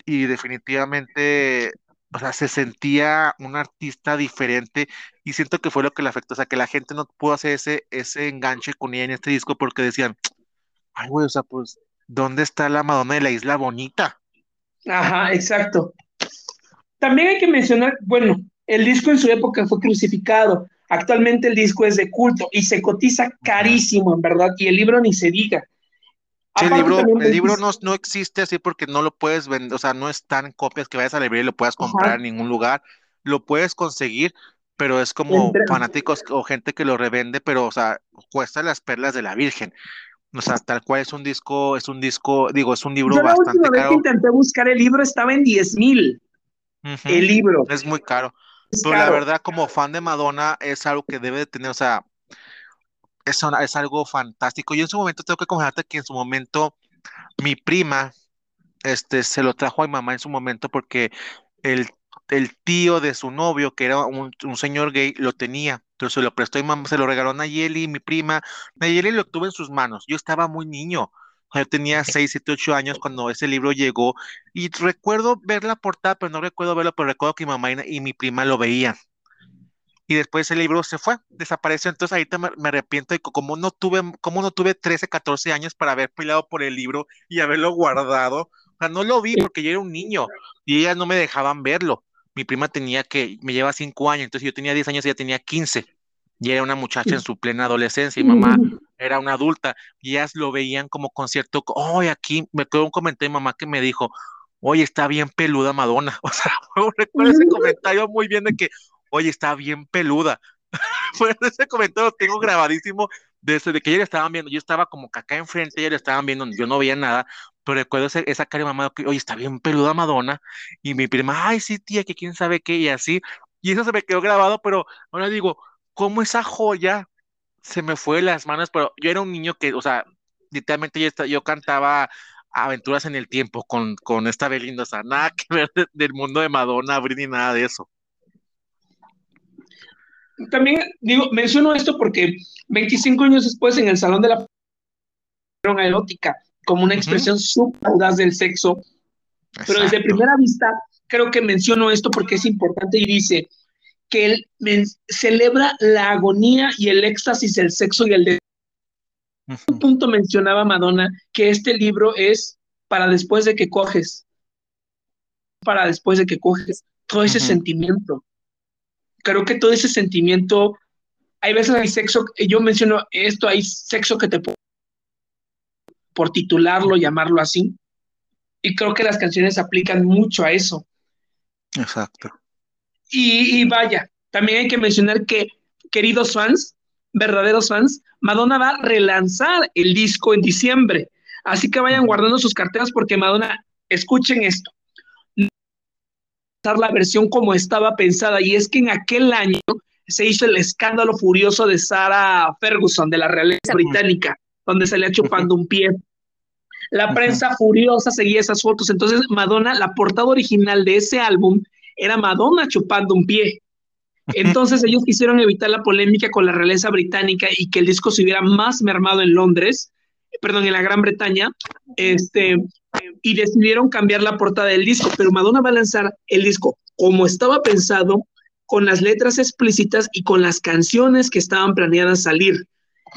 y definitivamente, o sea, se sentía un artista diferente y siento que fue lo que le afectó, o sea, que la gente no pudo hacer ese, ese enganche con ella en este disco porque decían, ay, güey, o sea, pues, ¿dónde está la Madonna de la Isla Bonita? Ajá, exacto. También hay que mencionar, bueno, el disco en su época fue crucificado. Actualmente el disco es de culto y se cotiza carísimo, en verdad, y el libro ni se diga. el libro, el libro no, no, existe así porque no lo puedes vender, o sea, no están copias que vayas a la librería y lo puedas comprar en ningún lugar. Lo puedes conseguir, pero es como fanáticos o gente que lo revende, pero, o sea, cuesta las perlas de la Virgen. O sea, tal cual es un disco, es un disco, digo, es un libro Yo bastante la última vez que intenté buscar el libro estaba en 10 mil. El libro. Es muy caro. Pero la verdad, como fan de Madonna, es algo que debe de tener, o sea, es, es algo fantástico. Yo en su momento tengo que confesarte que en su momento mi prima, este, se lo trajo a mi mamá en su momento porque el, el tío de su novio, que era un, un, señor gay, lo tenía. Entonces se lo prestó y mamá, se lo regaló a Nayeli, mi prima. Nayeli lo tuvo en sus manos. Yo estaba muy niño. Yo tenía 6, 7, 8 años cuando ese libro llegó y recuerdo ver la portada, pero no recuerdo verlo, pero recuerdo que mi mamá y, mi prima lo veían. Y después el libro se fue, desapareció. Entonces ahorita me, me arrepiento de como no tuve, como no tuve 13, 14 años para haber peleado por el libro y haberlo guardado. O sea, no lo vi porque yo era un niño y ellas no me dejaban verlo. Mi prima tenía que, me lleva 5 años, entonces yo tenía 10 años y ella tenía 15 y era una muchacha en su plena adolescencia y mamá era una adulta y ellas lo veían como con cierto, oye, aquí me quedó un comentario de mamá que me dijo, oye, está bien peluda Madonna, o sea, recuerdo ese comentario muy bien de que, oye, está bien peluda, pues ese comentario lo tengo grabadísimo desde de que ella estaban viendo, yo estaba como que acá enfrente, ella le estaban viendo, yo no veía nada, recuerdo esa cara de mamá que, oye, está bien peluda Madonna, y mi prima, ay, sí, tía, que quién sabe qué, y así, y eso se me quedó grabado, pero ahora digo, cómo esa joya se me fue de las manos, pero yo era un niño que, o sea, literalmente yo, cantaba aventuras en el tiempo con, con esta Belinda, o sea, nada que ver del mundo de Madonna, Britney, nada de eso. También digo, menciono esto porque 25 años después en el Salón de la erótica como una expresión uh audaz del sexo, pero desde primera vista creo que menciono esto porque es importante y dice, que él celebra la agonía y el éxtasis del sexo y el de... Un punto mencionaba Madonna que este libro es para después de que coges, para después de que coges todo ese sentimiento. Creo que todo ese sentimiento, hay veces hay sexo, yo menciono esto, hay sexo que te por titularlo, llamarlo así, y creo que las canciones aplican mucho a eso. Exacto. Y, vaya, también hay que mencionar que, queridos fans, verdaderos fans, Madonna va a relanzar el disco en diciembre. Así que vayan guardando sus carteras porque Madonna, escuchen esto. La versión como estaba pensada, y es que en aquel año se hizo el escándalo furioso de Sarah Ferguson de la realeza británica, donde se le chupando un pie. La prensa furiosa seguía esas fotos. Entonces, Madonna, la portada original de ese álbum era Madonna chupando un pie. Entonces ellos quisieron evitar la polémica con la realeza británica y que el disco se hubiera más mermado en Londres, perdón, en la Gran Bretaña, este, y decidieron cambiar la portada del disco, pero Madonna va a lanzar el disco como estaba pensado, con las letras explícitas y con las canciones que estaban planeadas salir,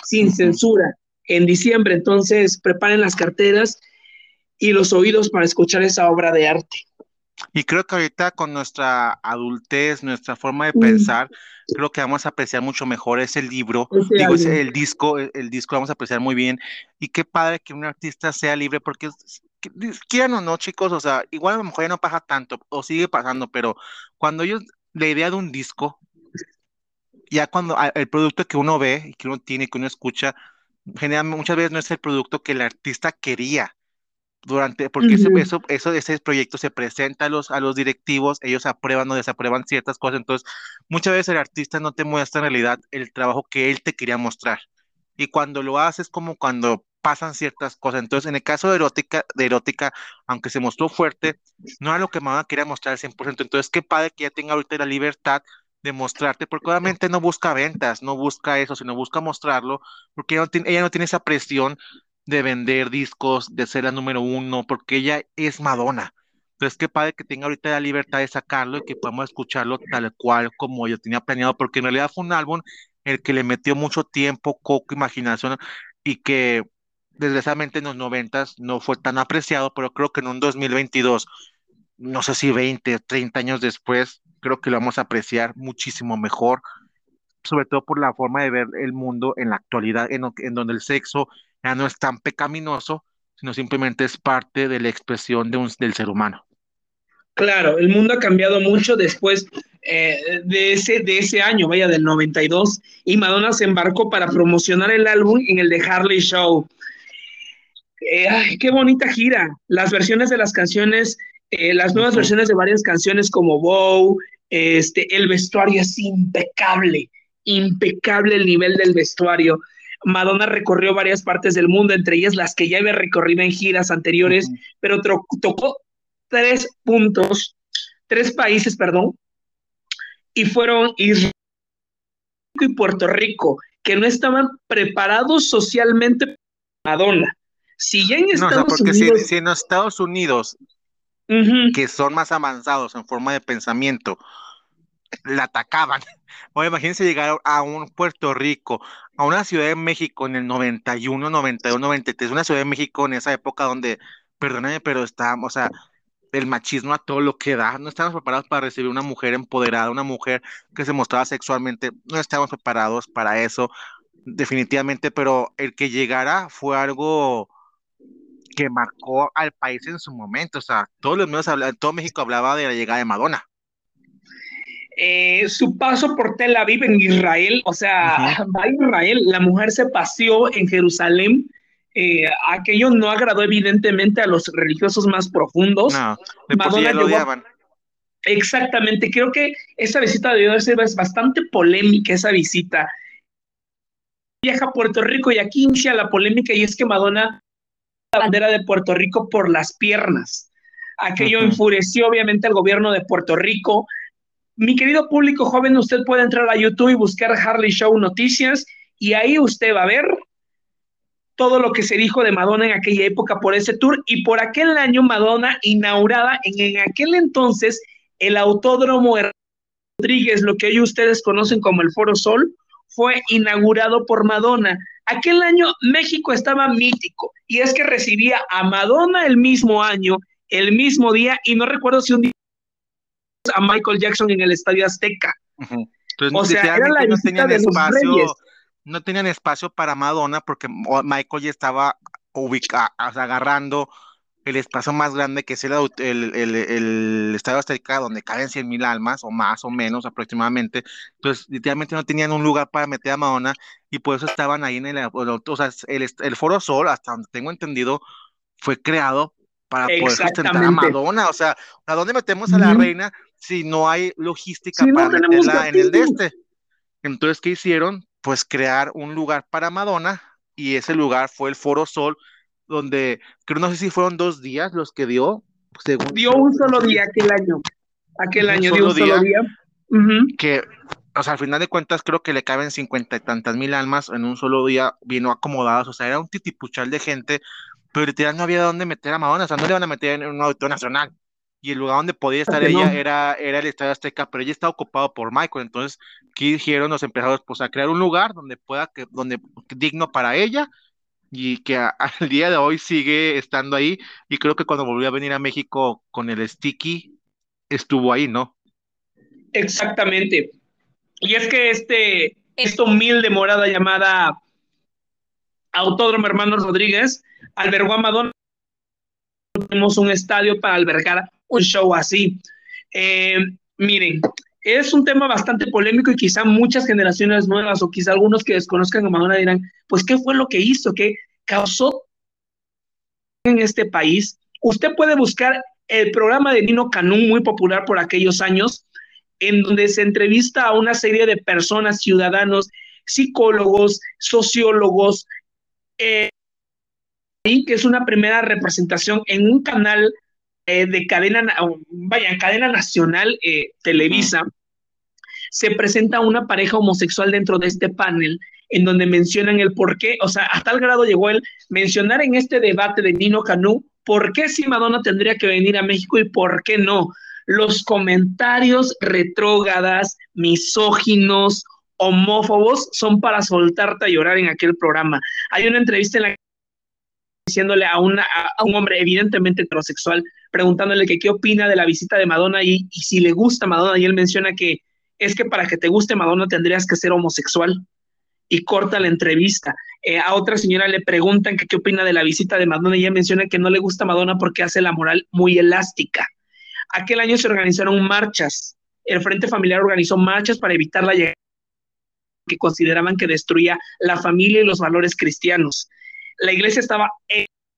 sin censura, en diciembre. Entonces, preparen las carteras y los oídos para escuchar esa obra de arte. Y creo que ahorita con nuestra adultez, nuestra forma de pensar, creo que vamos a apreciar mucho mejor ese libro, digo, ese, el disco, el, disco vamos a apreciar muy bien. Y qué padre que un artista sea libre, porque quieran o no, chicos, o sea, igual a lo mejor ya no pasa tanto, o sigue pasando, pero cuando ellos, la idea de un disco, ya cuando el producto que uno ve que uno tiene, que uno escucha, generalmente muchas veces no es el producto que el artista quería durante, porque eso, eso, ese proyecto se presenta a los, a los directivos, ellos aprueban o desaprueban ciertas cosas, entonces muchas veces el artista no te muestra en realidad el trabajo que él te quería mostrar. Y cuando lo haces como cuando pasan ciertas cosas. Entonces, en el caso de erótica, de erótica, aunque se mostró fuerte, no era lo que Madonna quería mostrar al 100%. Entonces, qué padre que ella tenga ahorita la libertad de mostrarte, porque obviamente no busca ventas, no busca eso, sino busca mostrarlo, porque ella no tiene, esa presión de vender discos, de ser la número uno, porque ella es Madonna. Entonces, qué padre que tenga ahorita la libertad de sacarlo y que podamos escucharlo tal cual como yo tenía planeado, porque en realidad fue un álbum el que le metió mucho tiempo, coco, imaginación y que desgraciadamente en los noventas no fue tan apreciado, pero creo que en un 2022, no sé si 20 o 30 años después, creo que lo vamos a apreciar muchísimo mejor, sobre todo por la forma de ver el mundo en la actualidad, en, donde el sexo ya no es tan pecaminoso, sino simplemente es parte de la expresión del ser humano. Claro, el mundo ha cambiado mucho después eh, de, ese, de ese año, vaya, del 92, y Madonna se embarcó para promocionar el álbum en el de Harley Show. Eh, qué bonita gira. Las versiones de las canciones, eh, las nuevas versiones de varias canciones como Bow, este, el vestuario es impecable, impecable el nivel del vestuario. Madonna recorrió varias partes del mundo, entre ellas las que ya había recorrido en giras anteriores, pero tocó tres puntos, tres países, perdón, y fueron Israel y Puerto Rico, que no estaban preparados socialmente para Madonna. Si ya en Estados Unidos... Si, en Estados Unidos, que son más avanzados en forma de pensamiento, la atacaban. O imagínense llegar a un Puerto Rico, a una Ciudad de México en el 91, 92, 93, una Ciudad de México en esa época donde, perdóname, pero estábamos, o sea, el machismo a todo lo que da, no estábamos preparados para recibir una mujer empoderada, una mujer que se mostraba sexualmente, no estábamos preparados para eso, definitivamente, pero el que llegara fue algo que marcó al país en su momento. O sea, todos los medios hablaban, todo México hablaba de la llegada de Madonna. Eh, su paso por Tel Aviv en Israel, o sea, va a Israel, la mujer se paseó en Jerusalén. Eh, aquello no agradó evidentemente a los religiosos más profundos. No, Madonna lo Exactamente, creo que esa visita de ser bastante polémica, esa visita. Viaja a Puerto Rico y aquí inicia la polémica y es que Madonna la bandera de Puerto Rico por las piernas. Aquello enfureció obviamente al gobierno de Puerto Rico. Mi querido público joven, usted puede entrar a YouTube y buscar Harley Show Noticias y ahí usted va a ver todo lo que se dijo de Madonna en aquella época por ese tour y por aquel año Madonna inaugurada en, en aquel entonces el Autódromo Rodríguez, lo que hoy ustedes conocen como el Foro Sol, fue inaugurado por Madonna. Aquel año México estaba mítico y es que recibía a Madonna el mismo año, el mismo día, y no recuerdo si un día a Michael Jackson en el Estadio Azteca. o sea, era la no tenían espacio, no tenían espacio para Madonna porque Michael ya estaba agarrando el espacio más grande que es el, el, el, Estadio Azteca, donde caben 100 mil almas, o más o menos aproximadamente. Entonces, literalmente no tenían un lugar para meter a Madonna, y por eso estaban ahí en el. O sea, el, Foro Sol, hasta donde tengo entendido, fue creado para poder sustentar a Madonna. O sea, ¿a dónde metemos a la reina si no hay logística para meterla en el de este? Entonces, ¿qué hicieron? Pues crear un lugar para Madonna, y ese lugar fue el Foro Sol donde creo no sé si fueron dos días los que dio. Según, dio un solo día aquel año. Aquel año dio un solo día. Que, o sea, al final de cuentas creo que le caben cincuenta y tantas mil almas en un solo día, vino acomodados, o sea, era un titipuchal de gente, pero literal no había dónde meter a Madonna, o sea, no le van a meter en un auditorio nacional. Y el lugar donde podía estar ella era, era el Estadio Azteca, pero ella está ocupado por Michael. Entonces, ¿qué dijeron los empresarios? Pues a crear un lugar donde pueda, que, donde digno para ella, y que al día de hoy sigue estando ahí y creo que cuando volvió a venir a México con el Sticky estuvo ahí, ¿no? Exactamente. Y es que este, esta humilde morada llamada Autódromo Hermanos Rodríguez albergó a Madonna. Tenemos un estadio para albergar un show así. Eh, miren, es un tema bastante polémico y quizá muchas generaciones nuevas o quizá algunos que desconozcan a Madonna dirán, pues, ¿qué fue lo que hizo? ¿Qué causó en este país, usted puede buscar el programa de Nino Canún, muy popular por aquellos años, en donde se entrevista a una serie de personas, ciudadanos, psicólogos, sociólogos, eh, y que es una primera representación en un canal eh, de cadena, vaya, cadena nacional, eh, Televisa, se presenta una pareja homosexual dentro de este panel, en donde mencionan el por qué, o sea, a tal grado llegó el mencionar en este debate de Nino Canú, por qué si Madonna tendría que venir a México y por qué no. Los comentarios retrógadas, misóginos, homófobos son para soltarte a llorar en aquel programa. Hay una entrevista en la que diciéndole a, una, a, un hombre evidentemente heterosexual, preguntándole que qué opina de la visita de Madonna y, si le gusta Madonna, y él menciona que es que para que te guste Madonna tendrías que ser homosexual, y corta la entrevista. Eh, a otra señora le preguntan que qué opina de la visita de Madonna, y ella menciona que no le gusta Madonna porque hace la moral muy elástica. Aquel año se organizaron marchas, el Frente Familiar organizó marchas para evitar la llegada que consideraban que destruía la familia y los valores cristianos la iglesia estaba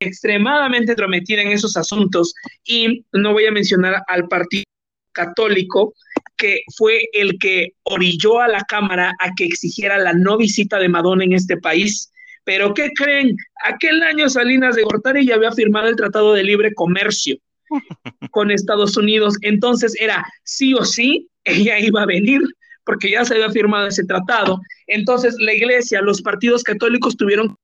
extremadamente entrometida en esos asuntos y no voy a mencionar al partido católico que fue el que orilló a la Cámara a que exigiera la no visita de Madonna en este país. Pero ¿qué creen? Aquel año Salinas de Gortari ya había firmado el Tratado de Libre Comercio con Estados Unidos, entonces era sí o sí, ella iba a venir porque ya se había firmado ese tratado. Entonces la iglesia, los partidos católicos tuvieron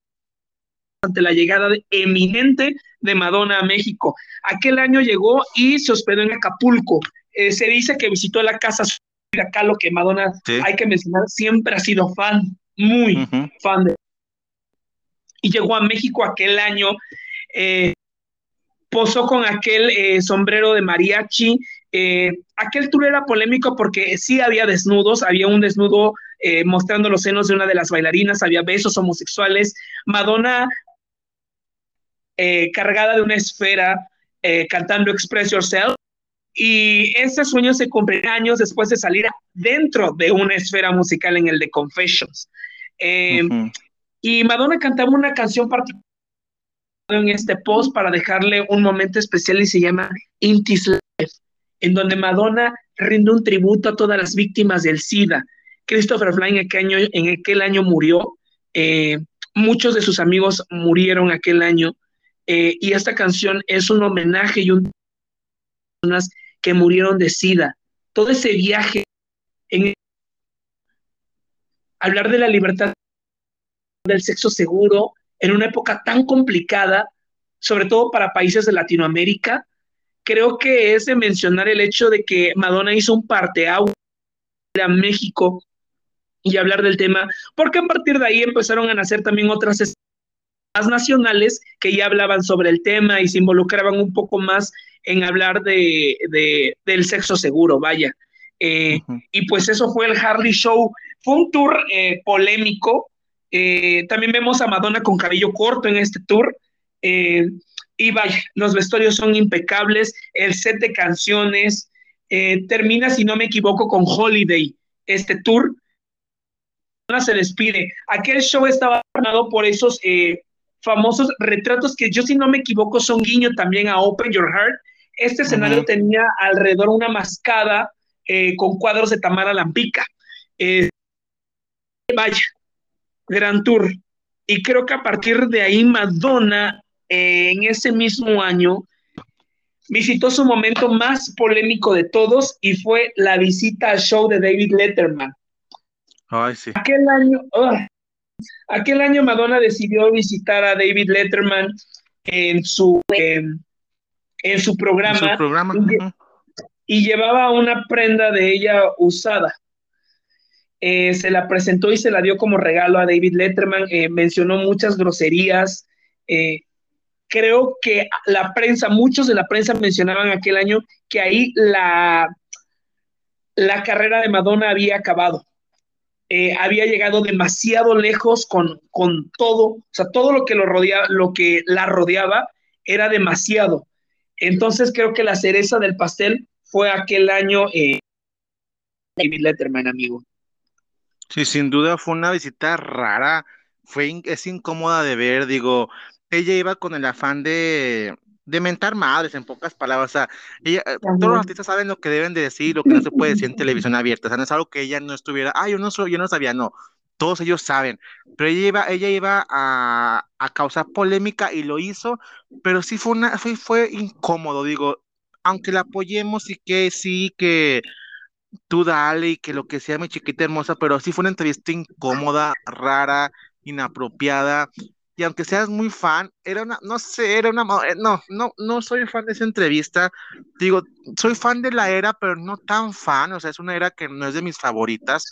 ante la llegada eminente de Madonna a México. Aquel año llegó y se hospedó en Acapulco. Eh, se dice que visitó la casa de acá, lo que Madonna, hay que mencionar, siempre ha sido fan, muy fan de. Y llegó a México aquel año, eh, posó con aquel eh, sombrero de mariachi. aquel tour era polémico porque sí había desnudos, había un desnudo mostrando los senos de una de las bailarinas, había besos homosexuales. Madonna eh, cargada de una esfera eh, cantando Express Yourself. Y ese sueño se cumplirá años después de salir dentro de una esfera musical en el de Confessions. Eh, y Madonna cantaba una canción particular en este post para dejarle un momento especial y se llama Intis Life, en donde Madonna rinde un tributo a todas las víctimas del SIDA. Christopher Fly en aquel año, en aquel año murió, muchos de sus amigos murieron aquel año, eh, y esta canción es un homenaje y un personas que murieron de SIDA. Todo ese viaje en hablar de la libertad del sexo seguro en una época tan complicada, sobre todo para países de Latinoamérica, creo que es de mencionar el hecho de que Madonna hizo un parteaguas a México y hablar del tema, porque a partir de ahí empezaron a nacer también otras nacionales que ya hablaban sobre el tema y se involucraban un poco más en hablar de, del sexo seguro, vaya. Eh, y pues eso fue el Harley Show. Fue un tour eh, polémico. Eh, también vemos a Madonna con cabello corto en este tour. y vaya, los vestuarios son impecables. El set de canciones termina, si no me equivoco, con Holiday, este tour. Se despide. Aquel show estaba armado por esos famosos retratos que yo si no me equivoco son guiño también a Open Your Heart. Este escenario tenía alrededor una mascada eh, con cuadros de Tamara Lampica. Eh, vaya, gran tour. Y creo que a partir de ahí Madonna eh, en ese mismo año visitó su momento más polémico de todos y fue la visita al show de David Letterman. Ay, sí. Aquel año, Aquel año Madonna decidió visitar a David Letterman en su, en su programa, Y, llevaba una prenda de ella usada. Eh, se la presentó y se la dio como regalo a David Letterman, eh, mencionó muchas groserías. Eh, creo que la prensa, muchos de la prensa mencionaban aquel año que ahí la, la carrera de Madonna había acabado. Eh, había llegado demasiado lejos con, con, todo, o sea, todo lo que, lo, rodeaba, lo que la rodeaba era demasiado. Entonces creo que la cereza del pastel fue aquel año eh, David Letterman, amigo. Sí, sin duda fue una visita rara, fue es incómoda de ver, digo, ella iba con el afán de, de mentar madres, en pocas palabras. O sea, ella, eh, todos los artistas saben lo que deben de decir, lo que no se puede decir en televisión abierta. O sea, no es algo que ella no estuviera, ah, yo no, soy, yo no sabía, no. Todos ellos saben, pero ella iba, ella iba a, a causar polémica y lo hizo, pero sí fue, una, fue, fue incómodo, digo, aunque la apoyemos y que sí, que tú dale y que lo que sea mi chiquita hermosa, pero sí fue una entrevista incómoda, rara, inapropiada. Y aunque seas muy fan, era una, no sé, era una, eh, no, no, no soy fan de esa entrevista. Digo, soy fan de la era, pero no tan fan, o sea, es una era que no es de mis favoritas,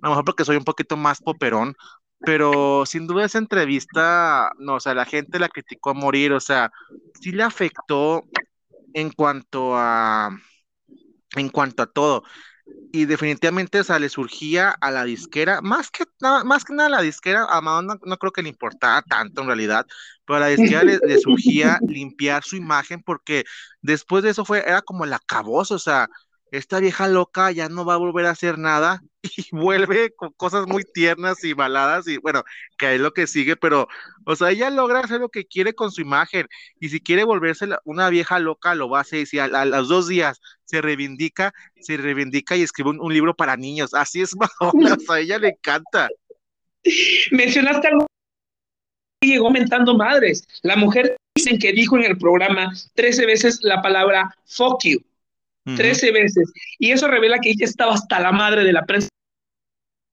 a lo mejor porque soy un poquito más poperón, pero sin duda esa entrevista, no, o sea, la gente la criticó a morir, o sea, sí le afectó en cuanto a, en cuanto a todo y definitivamente, o le surgía a la disquera, más que nada, más que nada a la disquera, a Madonna no creo que le importaba tanto en realidad, pero a la disquera le, le, surgía limpiar su imagen porque después de eso fue, era como el acabose, o sea, esta vieja loca ya no va a volver a hacer nada y vuelve con cosas muy tiernas y baladas y bueno, que es lo que sigue, pero, o sea, ella logra hacer lo que quiere con su imagen y si quiere volverse una vieja loca, lo va a hacer y si a, los dos días se reivindica, se reivindica y escribe un, un libro para niños, así es Madonna, o sea, a ella le encanta. Mencionaste algo que llegó mentando madres, la mujer dicen que dijo en el programa 13 veces la palabra fuck you 13 veces. Y eso revela que ella estaba hasta la madre de la prensa.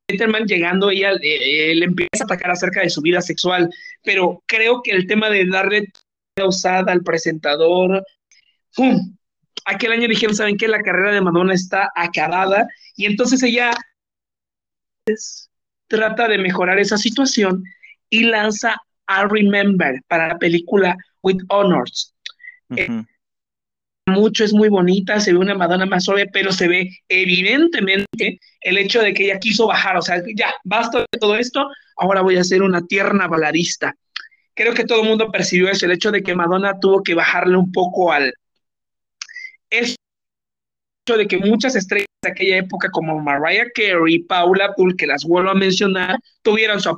Letterman llegando, ella eh, le empieza a atacar acerca de su vida sexual, pero creo que el tema de darle usada al presentador, ¡pum! aquel año dijeron, ¿saben qué? La carrera de Madonna está acabada y entonces ella trata de mejorar esa situación y lanza I Remember para la película With Honors mucho, es muy bonita, se ve una Madonna más suave, pero se ve evidentemente el hecho de que ella quiso bajar, o sea, ya, basta de todo esto, ahora voy a ser una tierna baladista. Creo que todo el mundo percibió eso, el hecho de que Madonna tuvo que bajarle un poco al... Hecho de que muchas estrellas de aquella época como Mariah Carey, Paula Abdul, que las vuelvo a mencionar, tuvieron su